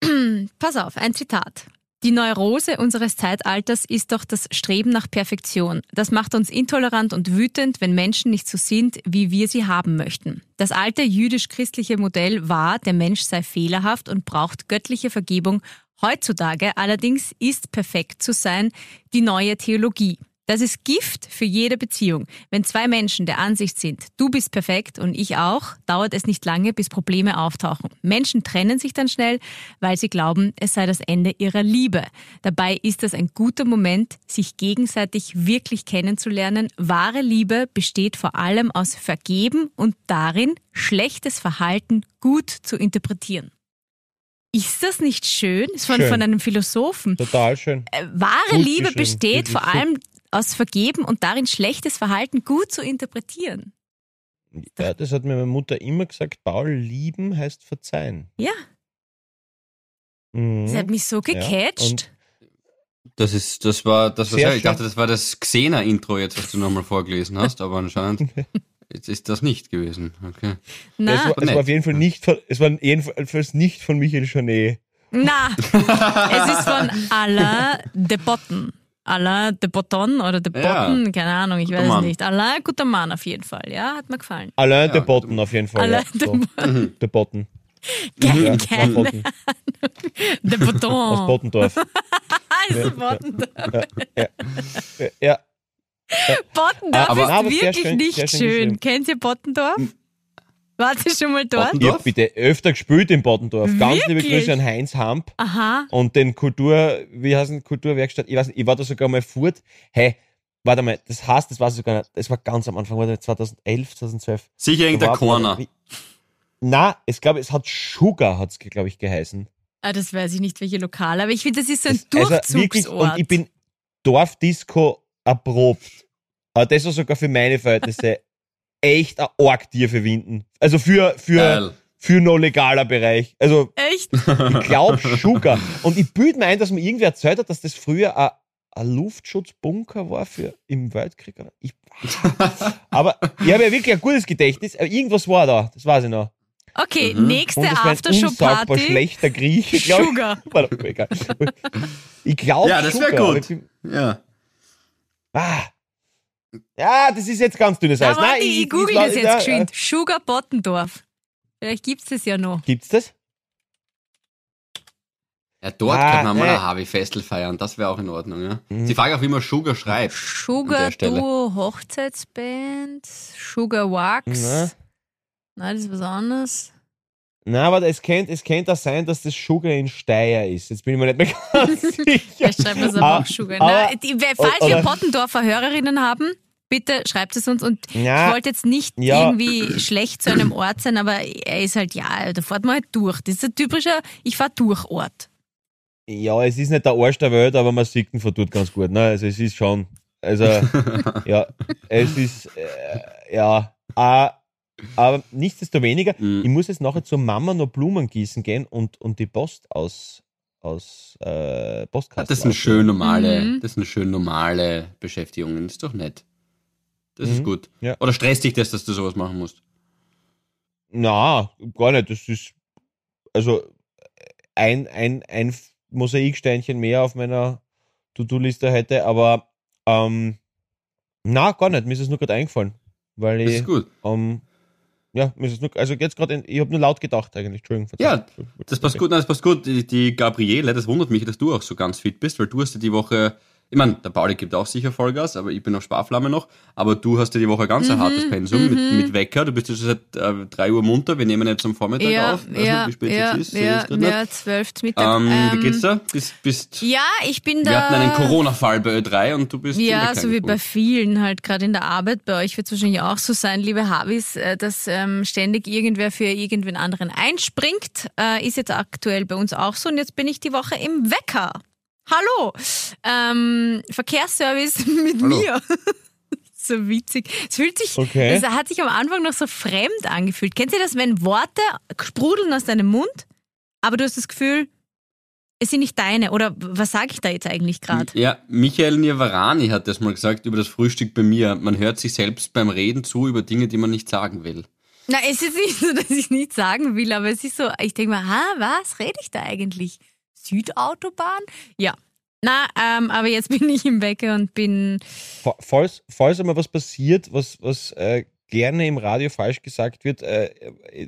Pass auf, ein Zitat. Die Neurose unseres Zeitalters ist doch das Streben nach Perfektion. Das macht uns intolerant und wütend, wenn Menschen nicht so sind, wie wir sie haben möchten. Das alte jüdisch-christliche Modell war, der Mensch sei fehlerhaft und braucht göttliche Vergebung. Heutzutage allerdings ist perfekt zu sein die neue Theologie. Das ist Gift für jede Beziehung. Wenn zwei Menschen der Ansicht sind, du bist perfekt und ich auch, dauert es nicht lange, bis Probleme auftauchen. Menschen trennen sich dann schnell, weil sie glauben, es sei das Ende ihrer Liebe. Dabei ist das ein guter Moment, sich gegenseitig wirklich kennenzulernen. Wahre Liebe besteht vor allem aus Vergeben und darin, schlechtes Verhalten gut zu interpretieren. Ist das nicht schön? Ist von, Schön. von einem Philosophen. Total schön. Äh, Wahre Gut Liebe besteht vor allem aus Vergeben und darin schlechtes Verhalten gut zu interpretieren. Ja, das hat mir meine Mutter immer gesagt. Paul, lieben heißt verzeihen. Ja, Mhm. das hat mich so Ja, gecatcht. und- Das ist, das war, das war ich dachte, das war das Xena-Intro jetzt, was du nochmal vorgelesen hast, aber anscheinend jetzt ist das nicht gewesen. Okay. na, es, war, es war auf jeden Fall nicht von, es war jedenfalls nicht von Michael Janet. na, es ist von Alain de Botten. Alain de Botton oder de Ja. Botten, keine Ahnung, ich Guter weiß es Mann. nicht. Alain, guter Mann auf jeden Fall, ja, hat mir gefallen. Alain Ja, de Botten auf jeden Fall. Alain ja. de so. De Botten. Keine, Ja, keine Botten. de Aus Botton. Bottendorf. Also Bottendorf. Ja, Bottendorf Aber- ist aber wirklich schön- nicht schön schön. Kennt ihr Bottendorf? Wart ihr schon mal dort? Ich Dorf? hab bitte öfter gespielt in Bottendorf. Ganz liebe? Grüße an Heinz Hamp Aha. und den Kultur, wie heißt denn, Kulturwerkstatt, ich weiß nicht, ich war da sogar mal fort. Hey, warte mal, das heißt, das war sogar nicht, das war ganz am Anfang, war 2011, 2012. Sicher irgendein Corner. wie- Na, ich glaube, es hat Sugar, hat's glaube ich, geheißen. Ah, das weiß ich nicht, welche Lokale, aber ich finde, das ist so ein Das- also wirklich, Durchzugsort. und ich bin Dorfdisco erprobt. Aber das war sogar für meine Verhältnisse echt ein arg tiefe Winden. Also für, für, Geil. für noch legaler Bereich. Also Echt? ich glaube Sugar. Und ich bilde mir ein, dass mir irgendwer erzählt hat, dass das früher ein, ein Luftschutzbunker war für im Weltkrieg. Ich, aber ich habe ja wirklich ein gutes Gedächtnis. Aber irgendwas war da, das weiß ich noch. Okay, Mhm. nächste Aftershow-Party. schlechter Grieche, glaube Sugar. ich. Ich glaube Ja, das wär Sugar, aber gut. ich Ja. Ah. Ja, das ist jetzt ganz dünnes Eis. Aber warte, ich, google das jetzt ja, geschwind. Sugar Bottendorf. Vielleicht gibt's das ja noch. Gibt's das? Ja, dort Ah, kann man mal ein Harvey-Festel feiern. Das wäre auch in Ordnung, ja. Mhm. Sie fragen auch, wie man Sugar schreibt. Sugar. Duo Hochzeitsband. Sugar Wax. Na? Nein, das ist was anderes. Na, aber es könnte, es könnte auch sein, dass das Sugar in Steyr ist. Jetzt bin ich mir nicht mehr ganz sicher. Vielleicht schreibt man es aber Ah, auch Sugar. aber- Na, die, falls wir oder- Pottendorfer Hörerinnen haben, bitte schreibt es uns. Und Ja. ich wollte jetzt nicht Ja. irgendwie schlecht zu einem Ort sein, aber er ist halt, ja, da fährt man halt durch. Das ist ein typischer, ich fahr durch Ort. Ja, es ist nicht der Arsch der Welt, aber man sieht ihn von dort ganz gut. Ne? Also es ist schon, also ja, es ist, äh, ja, äh, aber nichtsdestoweniger, Mhm. ich muss jetzt nachher zur Mama noch Blumen gießen gehen und, und die Post aus, aus äh, Postkasten. Das sind ausnehmen. schön normale, Mhm. das sind schön normale Beschäftigungen. Das ist doch nett. Das ist Mhm. gut. Ja. Oder stresst dich das, dass du sowas machen musst? Na, gar nicht. Das ist also ein, ein, ein Mosaiksteinchen mehr auf meiner To-Do-Liste heute, aber ähm, na, gar nicht. Mir ist es nur gerade eingefallen. Weil Das ich, ist gut. ähm, ja, also jetzt gerade, ich habe nur laut gedacht eigentlich. Entschuldigung. Ja. Das passt gut, nein, das passt gut. Die, die Gabriele, das wundert mich, dass du auch so ganz fit bist, weil du hast ja die Woche, ich meine, der Pauli gibt auch sicher Vollgas, aber ich bin auf Sparflamme noch, aber du hast ja die Woche ganz ein hartes Pensum mit, mit Wecker. Du bist ja schon seit äh, 3 Uhr munter, wir nehmen jetzt am Vormittag Ja, auf. Weiß ja, nicht, wie spät ja, es jetzt ist. ja, ja, zwölf Mittag. Ähm, Ähm, wie geht's da? Bist, bist, Ja, ich bin da. wir hatten einen Corona-Fall bei Ö3 und du bist Ja, so wie bei vielen halt gerade in der Arbeit. Bei euch wird es wahrscheinlich auch so sein, liebe Havis, äh, dass ähm, ständig irgendwer für irgendwen anderen einspringt. Äh, ist jetzt aktuell bei uns auch so. Und jetzt bin ich die Woche im Wecker. Hallo! Ähm, Verkehrsservice mit Hallo. mir. so witzig. Es fühlt sich, Okay. es hat sich am Anfang noch so fremd angefühlt. Kennt ihr das, wenn Worte sprudeln aus deinem Mund, aber du hast das Gefühl, es sind nicht deine? Oder was sage ich da jetzt eigentlich gerade? Ja, Michael Nirvarani hat das mal gesagt über das Frühstück bei mir. Man hört sich selbst beim Reden zu über Dinge, die man nicht sagen will. Na, es ist nicht so, dass ich nichts sagen will, aber es ist so, ich denke mal, ha, was rede ich da eigentlich? Südautobahn? Ja. Na, ähm, aber jetzt bin ich im Wecker und bin. Fa- Falls, falls einmal was passiert, was, was äh, gerne im Radio falsch gesagt wird, äh, äh,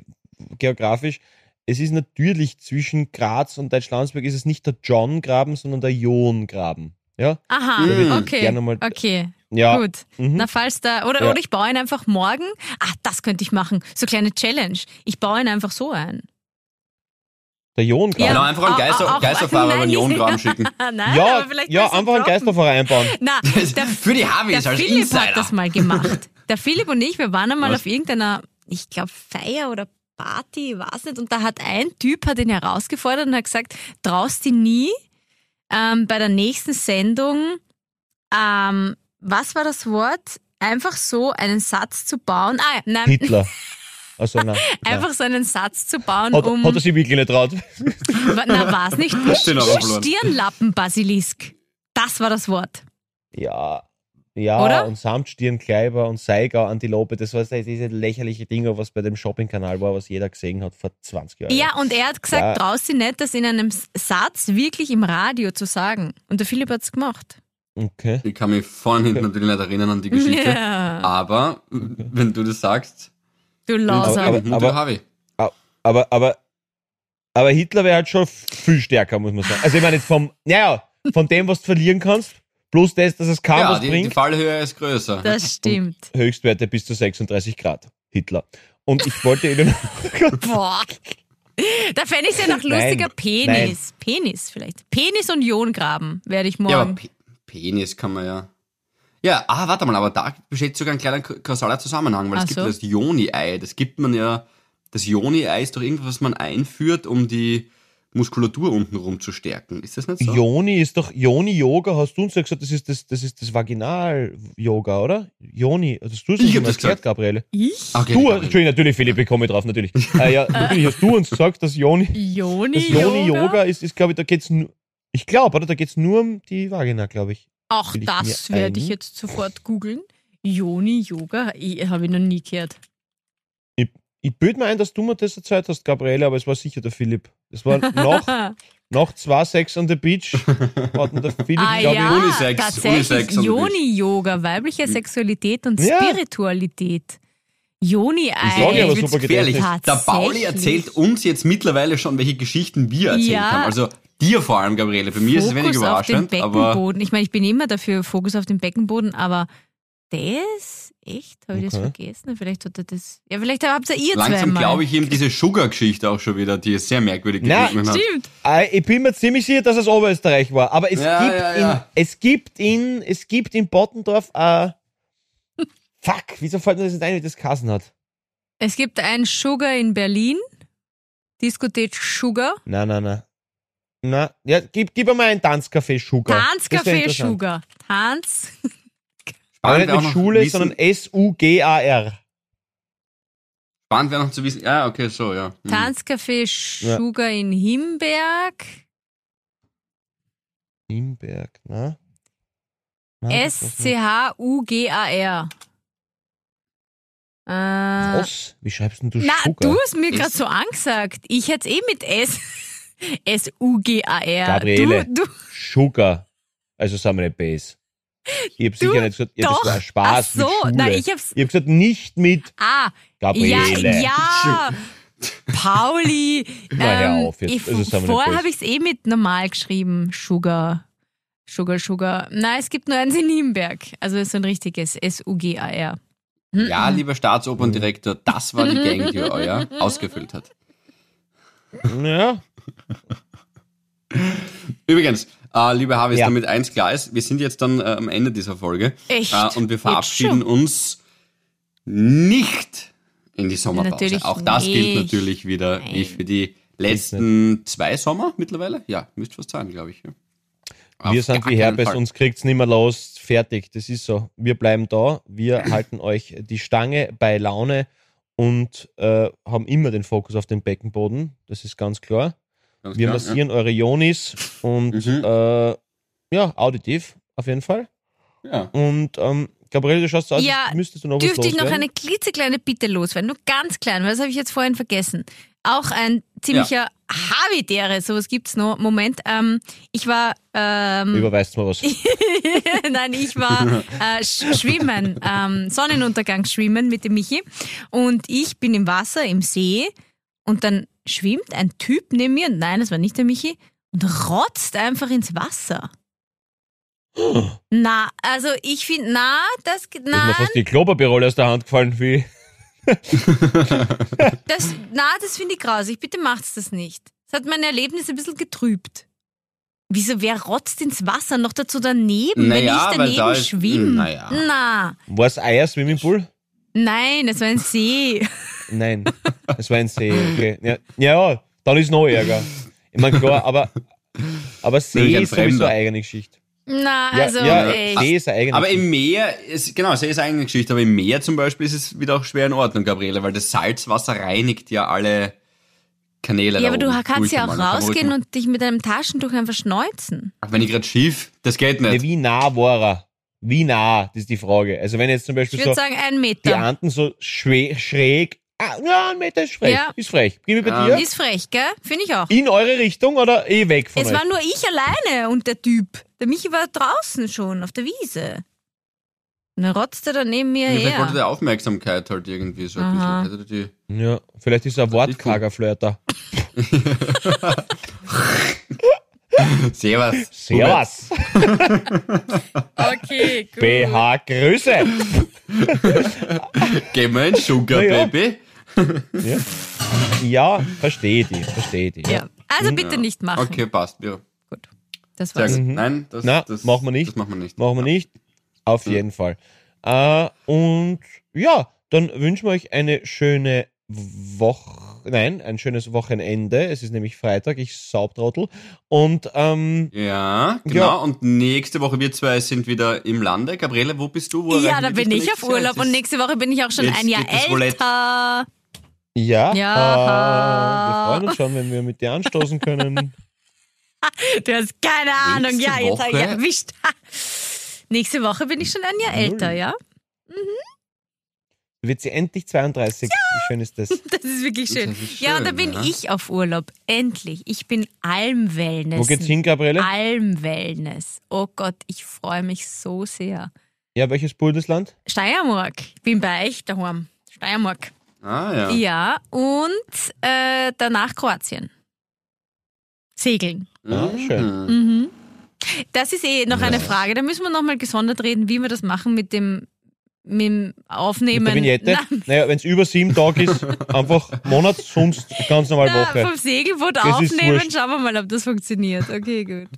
geografisch, es ist natürlich zwischen Graz und Deutschlandsberg ist es nicht der John-Graben, sondern der John-Graben. Ja? Aha, Mhm. okay. Gerne mal- Okay, Ja. gut. Mhm. Na, falls da. Oder, Ja. oder ich baue ihn einfach morgen. Ah, das könnte ich machen. So kleine Challenge. Ich baue ihn einfach so ein. Der John-Graben. Genau, einfach einen auch- Geister, auch- Geisterfahrer nein, über den nicht- Iongraben schicken. Nein, ja, aber vielleicht ja du einfach einen. Geisterverein einbauen. Na, der, Für die Harveys Der als Philipp Insider. hat das mal gemacht. Der Philipp und ich, wir waren einmal Was? auf irgendeiner, ich glaube, Feier oder Party, weiß nicht. Und da hat ein Typ hat ihn herausgefordert und hat gesagt, traust dich nie ähm, bei der nächsten Sendung, ähm, was war das Wort? Einfach so einen Satz zu bauen. Ah, nein, Hitler. Also, nein, einfach so einen Satz zu bauen, Hat, um. hat er sich wirklich nicht traut. na, war es nicht? Stirnlappenbasilisk. Das war das Wort. Ja. Ja, Oder? und Samtstirnkleiber und Seiger, Antilope, das war diese lächerliche Dinge, was bei dem Shopping-Kanal war, was jeder gesehen hat vor 20 Jahren. Ja, und er hat gesagt, Ja. traust dich nicht, das in einem Satz wirklich im Radio zu sagen. Und der Philipp hat's gemacht. Okay. Ich kann mich vorne und hinten natürlich nicht erinnern an die Geschichte. Ja. Aber wenn du das sagst, Du Aber- Lauser. aber- Mutter Harvey. Aber, aber, aber Hitler wäre halt schon viel stärker, muss man sagen. Also ich meine jetzt vom, naja, von dem, was du verlieren kannst, plus das, dass es kaum Ja, was die, die bringt, Fallhöhe ist größer. Das stimmt. Höchstwerte bis zu 36 Grad. Hitler. Und ich wollte Ihnen, Boah. Da fände ich es ja noch Nein, lustiger. Penis. Penis vielleicht. Penis und Iongraben werde ich ja, aber morgen. Pe Penis kann man ja. Ja, ah, warte mal, aber da besteht sogar ein kleiner kausaler Zusammenhang, weil Ach es gibt so. ja das Joni-Ei. Das gibt man ja, das Joni-Ei ist doch irgendwas, was man einführt, um die Muskulatur untenrum zu stärken. Ist das nicht so? Joni ist doch, Joni-Yoga, hast du uns ja gesagt, das ist das, das ist das Vaginal-Yoga, oder? Joni, also hast du es Ich uns hab mal das erklärt, gesagt. Gabriele? ich? Okay, Du, Gabriele. Entschuldigung, natürlich, Philipp, ich komme drauf, natürlich. äh, ja, natürlich hast du uns gesagt, dass Joni, Joni das Joni-Yoga ist, ist glaube ich, da geht's nur, ich glaube, oder? Da geht's nur um die Vagina, glaube ich. Auch Will ich das mir werde ich jetzt sofort googeln. Joni Yoga, habe ich noch nie gehört. Ich büte mir ein, dass du mir das erzählt hast, Gabriele, aber es war sicher der Philipp. Das war nach, nach zwei Sex on the Beach, hatten der Philipp, ah glaube ja, Unisex, tatsächlich. Unisex on the Joni Yoga, weibliche Sexualität und Ja. Spiritualität. Joni Ich sage ja, aber Ey, super gefährlich. Der Pauli erzählt uns jetzt mittlerweile schon, welche Geschichten wir erzählt Ja. haben. Also dir vor allem, Gabriele. Bei mir ist es wenig Fokus auf den überraschend, aber Beckenboden. Ich meine, ich bin immer dafür, Fokus auf den Beckenboden, aber das, echt? Habe ich das Okay. vergessen? Vielleicht hat er das. Ja, vielleicht habt ihr ihr langsam glaube ich ihm diese Sugar-Geschichte auch schon wieder, die ist sehr merkwürdig Na, geklungen hat. Stimmt. Äh, Ich bin mir ziemlich sicher, dass es Oberösterreich war. Aber es Ja, gibt ja, in, ja. es gibt in, es gibt in Bottendorf, äh, fuck, wieso fällt mir das nicht ein, wie das Kassen hat? Es gibt ein Sugar in Berlin. Diskothek Sugar. Nein, nein, nein. Na, ja, gib, gib mir mal ein Tanzcafé Sugar. Tanzcafé. Sugar. Tanz. Aber Spannend nicht mit Schule, wissen, sondern S-U-G-A-R. spannend wäre noch zu wissen, ja, okay, so, ja. Hm. Tanzcafé Ja. Sugar in Himberg. Himberg, nicht. S-C-H-U-G-A-R. Äh, Was? Wie schreibst denn du na, Sugar? du hast mir gerade so angesagt. Ich hätte es eh mit S. S-U-G-A-R. Gabriele. Du, du, Sugar. Also sagen wir nicht Base. Ich hab sicher nicht gesagt, ja, doch. das Spaß Ach so, mit Schule. nein, ich hab's. ich hab gesagt, nicht mit Ah, Gabriele. ja, ja. Pauli. Na, hör ähm, auf jetzt. Ich, Also, vorher habe ich es eh mit normal geschrieben. Sugar. Sugar, Sugar. Nein, es gibt nur eins in Nürnberg. Also es ist ein richtiges S-U-G-A-R. Ja, lieber Staatsoperndirektor, das war die Gang, die euer ausgefüllt hat. Ja, Übrigens, äh, liebe Harvis, Ja. damit eins klar ist, wir sind jetzt dann äh, am Ende dieser Folge. Echt? Äh, und wir verabschieden uns nicht in die Sommerpause. Natürlich Auch das gilt nicht. natürlich wieder wie Nein. für die letzten zwei Sommer mittlerweile. Ja, müsste fast sein, glaube ich. Ja. wir Auf sind wie Herpes, uns kriegt's nicht mehr los. Fertig, das ist so. Wir bleiben da, wir halten euch die Stange bei Laune und äh, haben immer den Fokus auf den Beckenboden. Das ist ganz klar. Ganz Wir klar, massieren eure Ionis und Mhm. äh, ja, auditiv auf jeden Fall. Ja. Und ähm, Gabriele, du schaust so aus, Ja, müsstest du noch was Dürfte ich noch eine klitzekleine Bitte loswerden? Nur ganz klein, weil das habe ich jetzt vorhin vergessen. Auch ein ziemlicher Habitäre, sowas gibt's noch. Moment, ähm, ich war ähm, Überweist mal was. Nein, ich war äh, sch- schwimmen, ähm, Sonnenuntergang schwimmen mit dem Michi und ich bin im Wasser, im See und dann schwimmt ein Typ neben mir, nein, das war nicht der Michi, und rotzt einfach ins Wasser. Na, also ich finde, na, das, Da ist mir nein, fast die Klopapierrolle aus der Hand gefallen. Wie, das, na, das finde ich grausig. Bitte macht's das nicht. Das hat mein Erlebnis ein bisschen getrübt. Wieso, wer rotzt ins Wasser? Noch dazu daneben, Naja, wenn ich da daneben ist- schwimme? naja. Na, war es Eier Swimmingpool? nein, es war ein See. Nein, es war ein See. Okay. Ja, ja, dann ist noch Ärger. Ich meine, klar, aber, aber See ist sowieso eine eigene Geschichte. Na, Ja, also ja, echt. See ist eine eigene Aber im Meer, ist, genau, See ist eine eigene Geschichte, aber im Meer zum Beispiel ist es wieder auch schwer in Ordnung, Gabriele, weil das Salzwasser reinigt ja alle Kanäle. Ja, aber du kannst ja auch rausgehen und dich mit einem Taschentuch einfach schneuzen. Ach, Wenn ich gerade schief, das geht Ja, nicht. wie nah war er? Wie nah? Das ist die Frage. Also wenn jetzt zum Ich Beispiel würde so sagen, ein die Meter. Anden so schräg Ah, ja, ein Meter ist frech. Ja. Ist frech. Gib mir bei Ja. dir. Ist frech, gell? Finde ich auch. In eure Richtung oder eh weg von Es euch? war nur ich alleine und der Typ. Der Michi war draußen schon auf der Wiese. Und dann rotzte er neben mir Ja, vielleicht wollte her. der Aufmerksamkeit halt irgendwie so ein Aha. bisschen. Hätte die ja, vielleicht ist er ein wortkarger Flirter. Servus. Servus. Okay, gut. BH Grüße. Geh mal ein Sugar, ja. Baby. Ja, ja verstehe die, verstehe die. Ja. Also bitte nicht machen. Okay, passt. Ja. Gut. Das war's. gut. Nein, das, Mhm. Na, das machen wir nicht. Das machen wir nicht. Machen wir nicht. Auf jeden Fall. Äh, und ja, dann wünschen wir euch eine schöne Woche. Nein, ein schönes Wochenende. Es ist nämlich Freitag, ich Saubtrottel. Und ähm, Ja, genau. Ja. Und nächste Woche wir zwei sind wieder im Lande. Gabriele, wo bist du? Wo Ja, da bin ich auf? Urlaub und nächste Woche bin ich auch schon Jetzt ein Jahr älter. Ja, Ja. Äh, wir freuen uns schon, wenn wir mit dir anstoßen können. Du hast keine Ahnung. Nächste Ja, jetzt habe ich erwischt. Nächste Woche bin ich schon ein Jahr älter, ja? Wird sie endlich 32? Wie schön ist das? Das ist wirklich schön. Ist Ja, und da schön, bin ja. ich auf Urlaub. Endlich. Ich bin Almwellness. Wo geht's hin, Gabriele? Almwellness. Oh Gott, ich freue mich so sehr. Ja, welches Bundesland? Steiermark. Ich bin bei euch daheim. Steiermark. Ah, ja. Ja, und äh, danach Kroatien. Segeln. Ah, schön. Mhm. Das ist eh noch eine Frage. Da müssen wir nochmal gesondert reden, wie wir das machen mit dem, mit dem Aufnehmen. Mit der Vignette? Na, Naja, wenn es über sieben Tage ist, einfach Monat, sonst ganz normal na, Woche. vom Segelboot Das aufnehmen, schauen wir mal, ob das funktioniert. Okay, gut.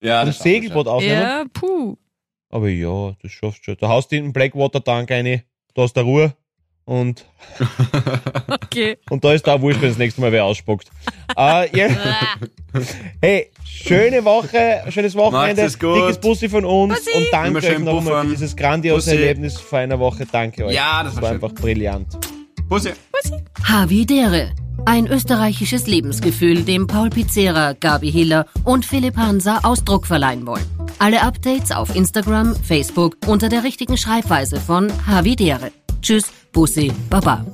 Ja, das Segelboot aufnehmen? Ja, puh. Aber ja, das schaffst du schon. Da haust du in den Blackwater Tank rein, da ist der Ruhe und, Okay. und da ist da wurscht, wenn das nächste Mal wer ausspuckt. ja. Hey, schöne Woche, schönes Wochenende. Macht's gut. Dickes Bussi von uns Bussi. und danke euch nochmal für dieses grandiose Bussi. Erlebnis vor einer Woche. Danke euch. Ja, das war war schön. einfach brillant. Pussy. Havidere. Ein österreichisches Lebensgefühl, dem Paul Pizzera, Gabi Hiller und Philipp Hansa Ausdruck verleihen wollen. Alle Updates auf Instagram, Facebook unter der richtigen Schreibweise von Havidere. Tschüss, Bussi, Baba.